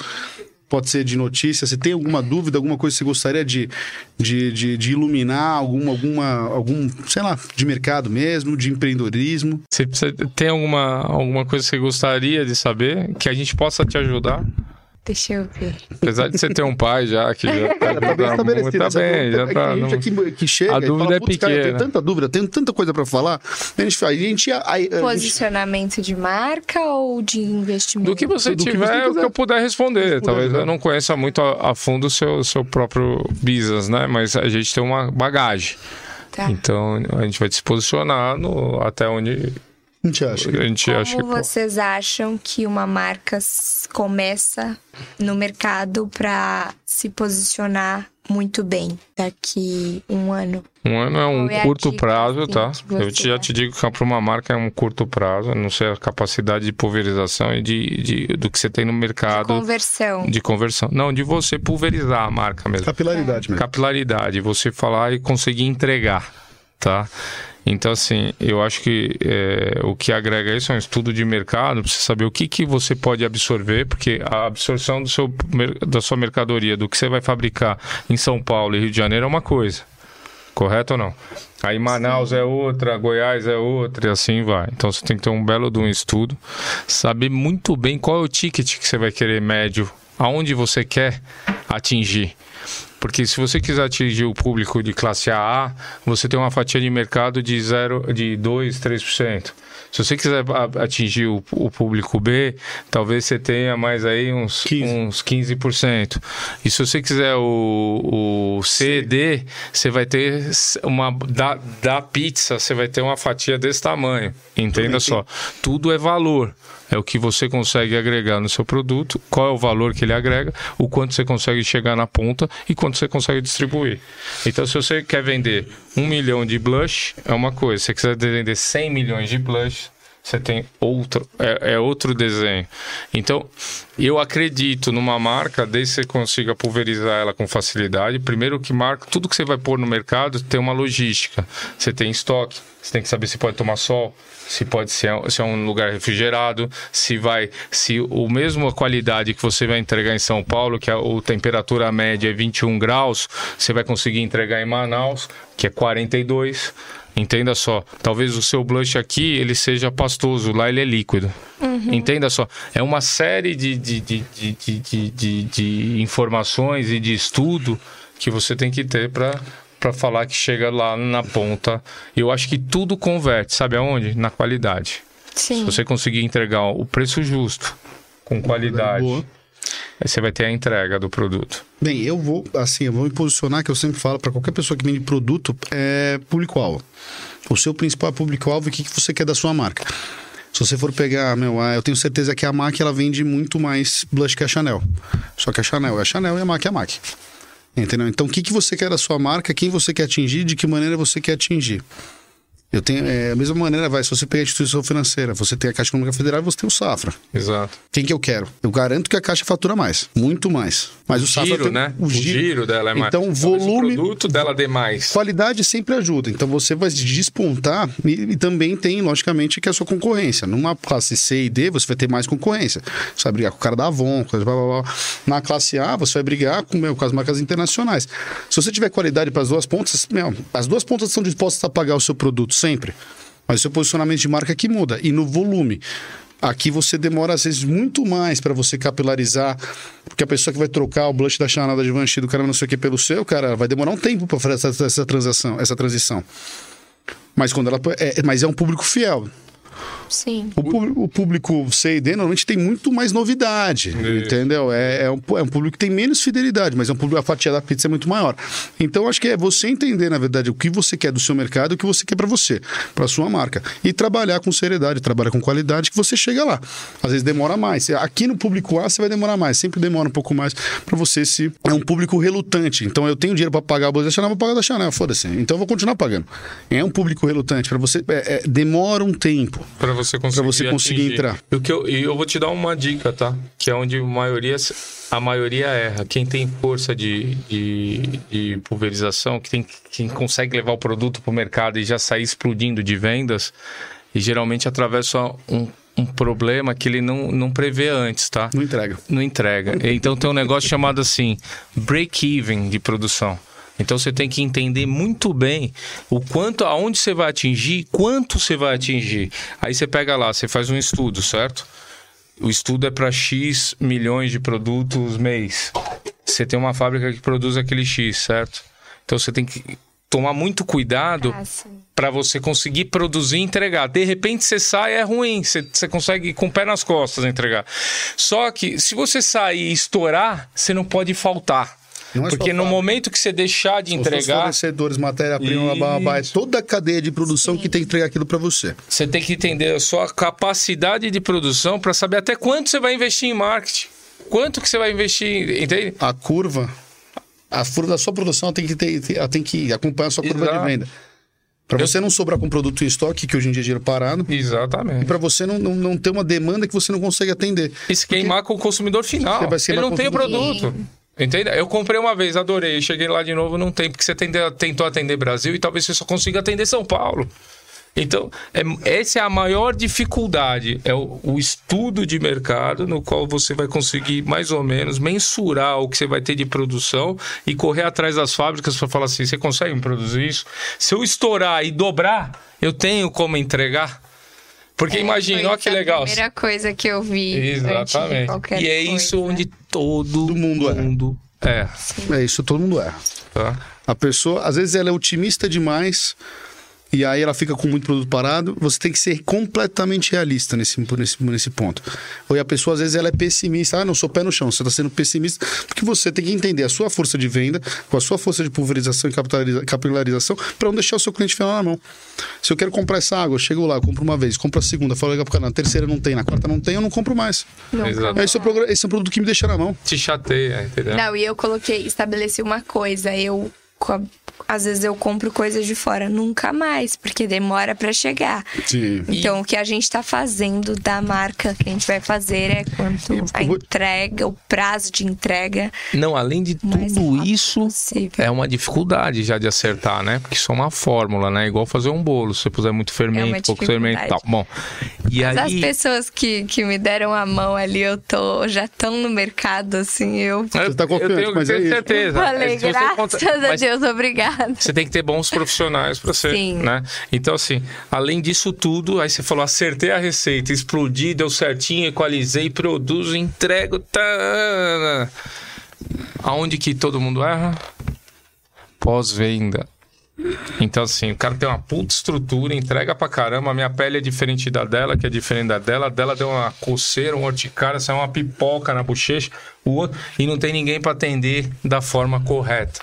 pode ser de notícia. Se tem alguma dúvida, alguma coisa que você gostaria de, de, de, de iluminar, alguma, alguma, algum, sei lá, de mercado mesmo, de empreendedorismo. Você tem alguma, alguma coisa que você gostaria de saber que a gente possa te ajudar? Deixa eu ver. Apesar de você ter um pai já que já tá, Tá bem estabelecido. Tá bem, já É que tá. Tem gente não- aqui que chega A e dúvida fala, é "Putz, cara, eu tenho pequena." tanta dúvida, tenho tanta coisa pra falar. A gente, a gente, a, a, a Posicionamento de marca ou de investimento? Do que você Do que tiver, você é o que eu puder responder. Talvez ajudar. eu não conheça muito a, a fundo o seu, seu próprio business, né? Mas a gente tem uma bagagem. Tá. Então a gente vai te posicionar no, até onde A gente acha. A gente Como acha que vocês acham que uma marca começa no mercado para se posicionar muito bem daqui um ano? Um ano é um é curto prazo, assim, tá? Eu te- já te digo que para uma marca é um curto prazo, a não sei a capacidade de pulverização e de, de- do que você tem no mercado Conversão. de conversão. Não, de você pulverizar a marca mesmo. Capilaridade mesmo. Capilaridade, você falar e conseguir entregar, tá? Então, assim, eu acho que é, o que agrega isso é um estudo de mercado, pra você saber o que, que você pode absorver, porque a absorção do seu, da sua mercadoria, do que você vai fabricar em São Paulo e Rio de Janeiro é uma coisa. Correto ou não? Aí Manaus é outra, Goiás é outra e assim vai. Então você tem que ter um belo de um estudo, saber muito bem qual é o ticket que você vai querer médio, aonde você quer atingir. Porque se você quiser atingir o público de classe AA, você tem uma fatia de mercado de 0, de 2, 3%. Se você quiser atingir o, o público B, talvez você tenha mais aí uns 15. uns 15%. E se você quiser o, o C, D, você vai ter uma da, da pizza, você vai ter uma fatia desse tamanho. Entenda só, tudo é valor. É o que você consegue agregar no seu produto, qual é o valor que ele agrega, o quanto você consegue chegar na ponta e quanto você consegue distribuir. Então, se você quer vender um milhão de blush, é uma coisa. Se você quiser vender 100 milhões de blush, você tem outro, é, é outro desenho. Então, eu acredito numa marca, desde que você consiga pulverizar ela com facilidade. Primeiro que marca, tudo que você vai pôr no mercado tem uma logística. Você tem estoque, você tem que saber se pode tomar sol, se pode ser se é um lugar refrigerado, se vai, se o mesmo qualidade que você vai entregar em São Paulo, que a, a temperatura média é 21 graus, você vai conseguir entregar em Manaus, que é 42. Entenda só, talvez o seu blush aqui ele seja pastoso, lá ele é líquido. Entenda só, é uma série de, de, de, de, de, de, de- de informações e de estudo que você tem que ter para para falar que chega lá na ponta. Eu acho que tudo converte, sabe aonde? Na qualidade. Se Sim. você conseguir entregar o preço justo, com qualidade, Boa. Aí você vai ter a entrega do produto. Bem, eu vou, assim, eu vou me posicionar, que eu sempre falo para qualquer pessoa que vende produto, é público-alvo. O seu principal público-alvo, o que, que você quer da sua marca? Se você for pegar, meu, eu tenho certeza que a MAC ela vende muito mais blush que a Chanel. Só que a Chanel é a Chanel e a MAC é a MAC. Entendeu? Então, o que, que você quer da sua marca, quem você quer atingir, de que maneira você quer atingir. Eu tenho, é, a mesma maneira, vai, se você pegar a instituição financeira, você tem a Caixa Econômica Federal e você tem o Safra. Exato. Quem que eu quero? Eu garanto que a Caixa fatura mais, muito mais. Mas o, Safra Giro, tem né? o giro. dela é mais. Então, volume, O produto dela dê mais. qualidade sempre ajuda. Então, você vai despontar e, e também tem, logicamente, que é a sua concorrência. Numa classe C e D, você vai ter mais concorrência. Você vai brigar com o cara da Avon, blá, blá, blá. Na classe A, você vai brigar com, meu, com as marcas internacionais. Se você tiver qualidade para as duas pontas, meu, as duas pontas estão dispostas a pagar o seu produto sempre. Mas o seu posicionamento de marca que muda. E no volume. Aqui você demora, às vezes, muito mais para você capilarizar. Porque a pessoa que vai trocar o blush da Chanel da Givenchy do cara não sei o que pelo seu, cara, vai demorar um tempo para fazer essa, essa transação, essa transição. Mas quando ela é, mas é um público fiel. Sim. O, público- o público C e D normalmente tem muito mais novidade, entendeu? É, é, um, é um público que tem menos fidelidade, mas é um público, a fatia da pizza é muito maior. Então, acho que é você entender, na verdade, o que você quer do seu mercado e o que você quer para você, para sua marca. E trabalhar com seriedade, trabalhar com qualidade, que você chega lá. Às vezes demora mais. Aqui no público A, você vai demorar mais. Sempre demora um pouco mais para você se... É um público relutante. Então, eu tenho dinheiro para pagar a bolsa da Chanel, vou pagar da Chanel, foda-se. Então, eu vou continuar pagando. É um público relutante. Para você... é- é- demora um tempo. Para você conseguir, você conseguir entrar. E eu, eu vou te dar uma dica, tá? Que é onde a maioria, a maioria erra. Quem tem força de, de, de pulverização, que tem, quem consegue levar o produto para o mercado e já sair explodindo de vendas, e geralmente atravessa um, um problema que ele não, não prevê antes, tá? Não entrega. não entrega. Então tem um negócio chamado assim, break-even de produção. Então você tem que entender muito bem o quanto, aonde você vai atingir, quanto você vai atingir. Aí você pega lá, você faz um estudo, certo? O estudo é para X milhões de produtos mês. Você tem uma fábrica que produz aquele X, certo? Então você tem que tomar muito cuidado Ah, para você conseguir produzir e entregar. De repente você sai, é ruim, você, você consegue com o pé nas costas entregar. Só que se você sair e estourar, você não pode faltar. Não é Porque no momento que você deixar de São os seus entregar, fornecedores, matéria-prima, blá, blá, blá, é toda a cadeia de produção que tem que entregar aquilo para você. você tem que entender a sua capacidade de produção para saber até quanto você vai investir em marketing. Quanto que você vai investir, entende? A curva, a curva da sua produção ela tem que, ter, tem que acompanhar a sua curva Exato. de venda. Para você não sobrar com produto em estoque, que hoje em dia é dinheiro parado, e Exatamente. para você não, não, não ter uma demanda que você não consegue atender. E se queimar com o consumidor final. Você vai se Ele não tem o produto. Entende? Eu comprei uma vez, adorei. Cheguei lá de novo, não tem, porque você tentou atender Brasil e talvez você só consiga atender São Paulo. Então, é- essa é a maior dificuldade, é o, o estudo de mercado no qual você vai conseguir mais ou menos mensurar o que você vai ter de produção e correr atrás das fábricas para falar assim, você consegue produzir isso? Se eu estourar e dobrar, eu tenho como entregar? Porque imagina, Foi olha que legal. A primeira coisa que eu vi. Exatamente. qualquer E é isso coisa. onde todo Do mundo é. mundo é. É isso, todo mundo erra. tá? A pessoa, às vezes, ela é otimista demais e aí ela fica com muito produto parado. Você tem que ser completamente realista nesse, nesse, nesse ponto. Ou a pessoa, às vezes, ela é pessimista. Ah, não, sou pé no chão. Você está sendo pessimista porque você tem que entender a sua força de venda, com a sua força de pulverização e capitaliza- capilarização, para não deixar o seu cliente final na mão. Se eu quero comprar essa água, eu chego lá, compro uma vez, compro a segunda, falo legal pro cara, na terceira não tem, na quarta não tem, eu não compro mais. Nunca Exato. Esse é, o programa- esse é um produto que me deixa na mão. Te chateia, entendeu? Não, e eu coloquei, estabeleci uma coisa, eu co- às vezes eu compro coisas de fora, nunca mais, porque demora pra chegar. Sim. Então, o que a gente tá fazendo da marca que a gente vai fazer é quanto a eu entrega, o prazo de entrega. Não, além de tudo isso, possível. é uma dificuldade já de acertar, né? Porque isso é uma fórmula, né? Igual fazer um bolo. Se você puser muito fermento, É pouco fermento e tal. Bom, e Mas as aí... pessoas que, que me deram a mão ali, eu tô, já estão no mercado, assim, eu Eu, tá confiante, eu tenho, mas é tenho isso. certeza. falei, Se você graças conta- a mas Deus, obrigada. Você tem que ter bons profissionais para ser, Sim. né? Então, assim, além disso tudo, aí você falou, acertei a receita, explodi, deu certinho, equalizei, produzo, entrego, tá... Aonde que todo mundo erra? Pós-venda. Então, assim, o cara tem uma puta estrutura, entrega pra caramba. A minha pele é diferente da dela, que é diferente da dela. A dela deu uma coceira, um urticária, saiu uma pipoca na bochecha, o outro, e não tem ninguém pra atender da forma correta.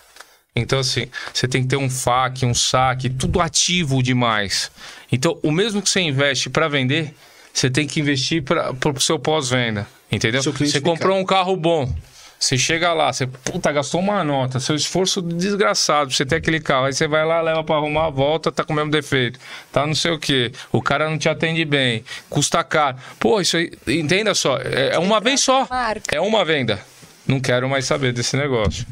Então, assim, você tem que ter um FAQ, um saque, tudo ativo demais. Então, o mesmo que você investe pra vender, você tem que investir para o seu pós-venda. Entendeu? Seu Você comprou um carro bom. Você chega lá, você puta, gastou uma nota, seu esforço desgraçado pra você ter aquele carro. Aí você vai lá, leva pra arrumar, volta, tá com o mesmo defeito. Tá não sei o quê. O cara não te atende bem, custa caro. Pô, isso aí, entenda só, é é uma vez só. É uma venda. Não quero mais saber desse negócio.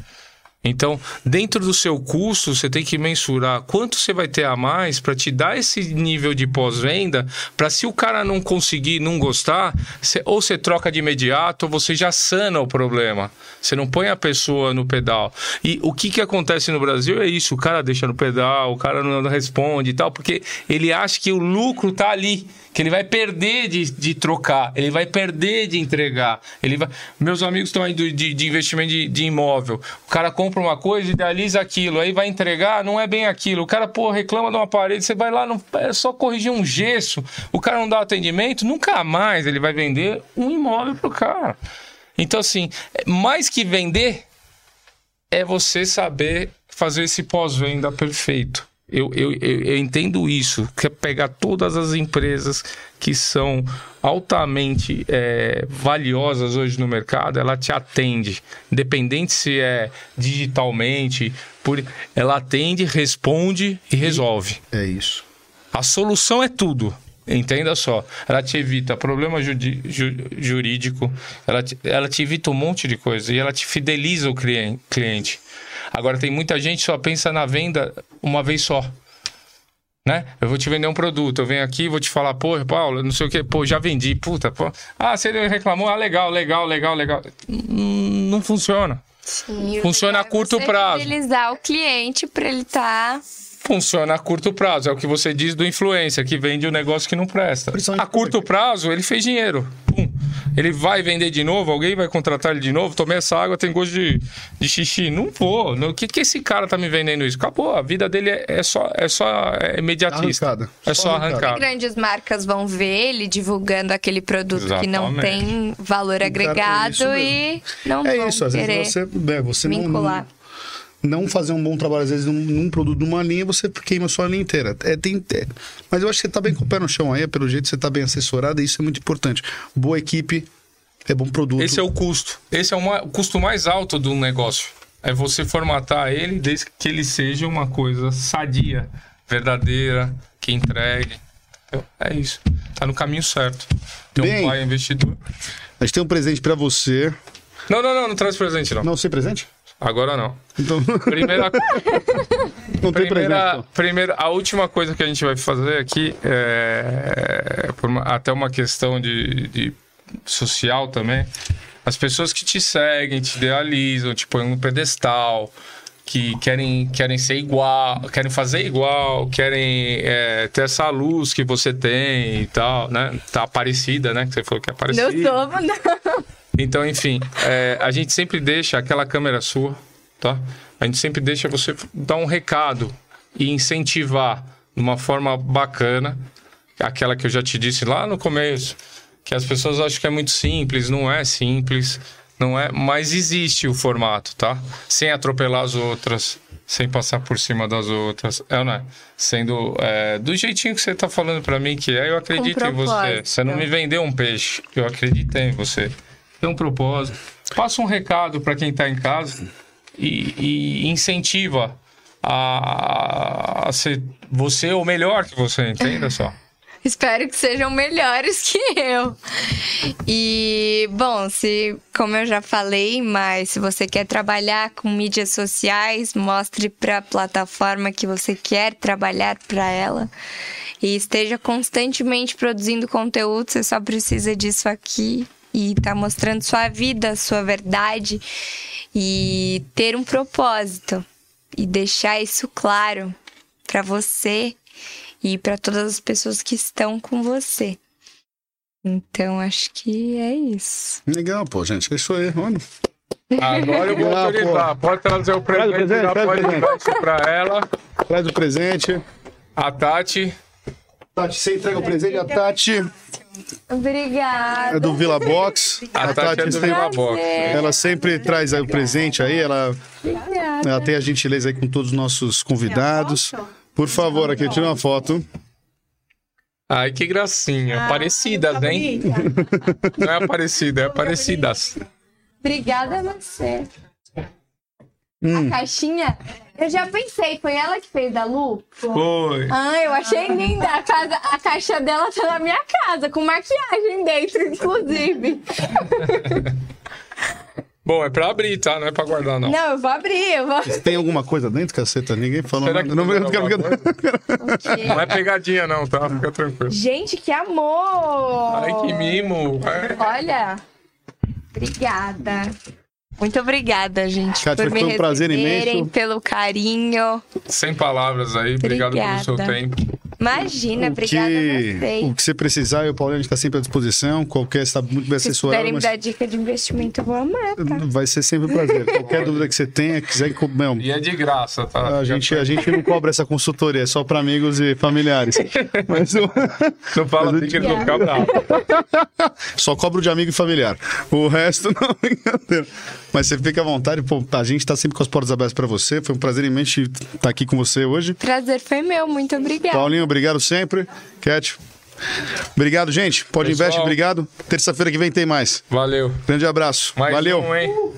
Então, dentro do seu custo, você tem que mensurar quanto você vai ter a mais para te dar esse nível de pós-venda, para se o cara não conseguir, não gostar, ou você troca de imediato, ou você já sana o problema. Você não põe a pessoa no pedal. E o que, que acontece no Brasil é isso: o cara deixa no pedal, o cara não responde e tal, porque ele acha que o lucro tá ali. Que ele vai perder de, de trocar, ele vai perder de entregar. Ele vai... Meus amigos estão aí de, de investimento de, de imóvel. O cara compra uma coisa, idealiza aquilo, aí vai entregar, não é bem aquilo. O cara, pô, reclama de uma parede, você vai lá, não... é só corrigir um gesso. O cara não dá atendimento, nunca mais ele vai vender um imóvel pro cara. Então, assim, mais que vender, é você saber fazer esse pós-venda perfeito. Eu, eu, eu, entendo isso, que é pegar todas as empresas que são altamente é, valiosas hoje no mercado, ela te atende, independente se é digitalmente, por, ela atende, responde e resolve. É isso. A solução é tudo. Entenda só. Ela te evita problema judi- ju- jurídico, ela te, ela te evita um monte de coisa e ela te fideliza o clien- cliente. Agora, tem muita gente que só pensa na venda uma vez só. Né? Eu vou te vender um produto, eu venho aqui vou te falar, pô, Paulo, não sei o que, pô, já vendi, puta, pô. Ah, você reclamou, ah, legal, legal, legal, legal. Hum, Não funciona. Sim, Funciona a curto é você prazo. Fidelizar o cliente pra ele tá. Funciona a curto prazo, é o que você diz do influencer, que vende um negócio que não presta. A curto prazo, ele fez dinheiro. Ele vai vender de novo? Alguém vai contratar ele de novo? Tomei essa água, tem gosto de, de xixi. Não vou. O que, que esse cara tá me vendendo isso? Acabou. A vida dele é, é só, é só é imediatista. Arrancada. É Só só arrancada. Grandes marcas vão ver ele divulgando aquele produto que não Exatamente. tem valor é agregado isso e não É vão isso, às querer vezes você, é, você não, vincular. não, não fazer um bom trabalho, às vezes, num, num produto, numa linha, você queima a sua linha inteira. É, tem, é, mas eu acho que você tá bem com o pé no chão aí, pelo jeito você tá bem assessorado, e isso é muito importante. Boa equipe, é bom produto. Esse é o custo. Esse é o ma- o custo mais alto do negócio. É você formatar ele desde que ele seja uma coisa sadia, verdadeira, que entregue. Entendeu? É isso. Tá no caminho certo. Tem Bem- um pai investidor. A gente tem um presente pra você. Não, não, não, não traz presente, não. Não, sem presente? Agora não. Então, Primeira, não tem presente. primeira, então. primeira, a última coisa que a gente vai fazer aqui é, por uma- até uma questão de, de social também. As pessoas que te seguem, te idealizam, te põem no pedestal, que querem, querem ser igual, querem fazer igual, querem é, ter essa luz que você tem e tal, né? Tá parecida, né? Que você falou que é parecida. Não sou, não. Então, enfim, é, a gente sempre deixa aquela câmera sua, tá? A gente sempre deixa você dar um recado e incentivar de uma forma bacana, aquela que eu já te disse lá no começo, que as pessoas acham que é muito simples, não é simples, não é, mas existe o formato, tá? Sem atropelar as outras, sem passar por cima das outras, é, ou não é? Sendo é, do jeitinho que você tá falando pra mim que é, eu acredito em você. Você não me vendeu um peixe, eu acreditei em você. Tem um propósito. Passa um recado para quem tá em casa e, e incentiva a, a ser você ou melhor que você, entenda só. Espero que sejam melhores que eu. E, bom, se, como eu já falei, mas se você quer trabalhar com mídias sociais, mostre para a plataforma que você quer trabalhar para ela. E esteja constantemente produzindo conteúdo, você só precisa disso aqui e tá mostrando sua vida, sua verdade e ter um propósito e deixar isso claro para você e para todas as pessoas que estão com você. Então, acho que é isso. Legal, pô, gente. É isso aí, mano. Agora eu vou Ah, autorizar. Pode trazer o Traz o presente, presente, já traz o pode presente. dar isso pra ela. Traz o presente. A Tati. Tati, você entrega o presente. A Tati Obrigada. é do Vila Box. A Tati é do sempre- Vila Box. Ela sempre traz aí o presente aí, ela, ela tem a gentileza aí com todos os nossos convidados. Por favor, aqui, tira uma foto. Ai, que gracinha. Parecidas, hein? Não é parecida, é parecidas. Obrigada a você. Hum. A caixinha, eu já pensei, foi ela que fez da Lu? Foi. Ah, eu achei linda. A, casa, a caixa dela tá na minha casa, com maquiagem dentro, inclusive. Bom, é pra abrir, tá? Não é pra guardar, não. Não, eu vou abrir, eu vou. Tem alguma coisa dentro, caceta? Ninguém falou Será que Não, não, quero- alguma quero- Não é pegadinha, não, tá? Fica tranquilo. Gente, que amor! Ai, que mimo. É. Olha, obrigada. Muito obrigada, gente, Kátia, por me foi um prazer imenso. pelo carinho. Sem palavras aí. Obrigado pelo seu Obrigada. tempo. Imagina, O obrigada a que, vocês. o que você precisar, eu e o Paulinho, a gente está sempre à disposição. Qualquer, está muito bem Se assessorado. puderem me mas dar dica de investimento, eu vou amar, tá? Vai ser sempre um prazer. Qualquer dúvida que você tenha, quiser. Meu, E é de graça, tá? a, gente, a gente não cobra essa consultoria, é só para amigos e familiares. Mas o- Não fala assim que eles vão ficar bravos. só cobro de amigo e familiar. O resto, não, brincadeira. Mas você fica à vontade, pô, a gente está sempre com as portas abertas para você. Foi um prazer imenso estar aqui com você hoje. Prazer foi meu, muito obrigada. Paulinho, obrigado sempre. Cat, obrigado, gente. Pode Pessoal. investir, obrigado. Terça-feira que vem tem mais. Valeu. Grande abraço. Mais Valeu. um, hein?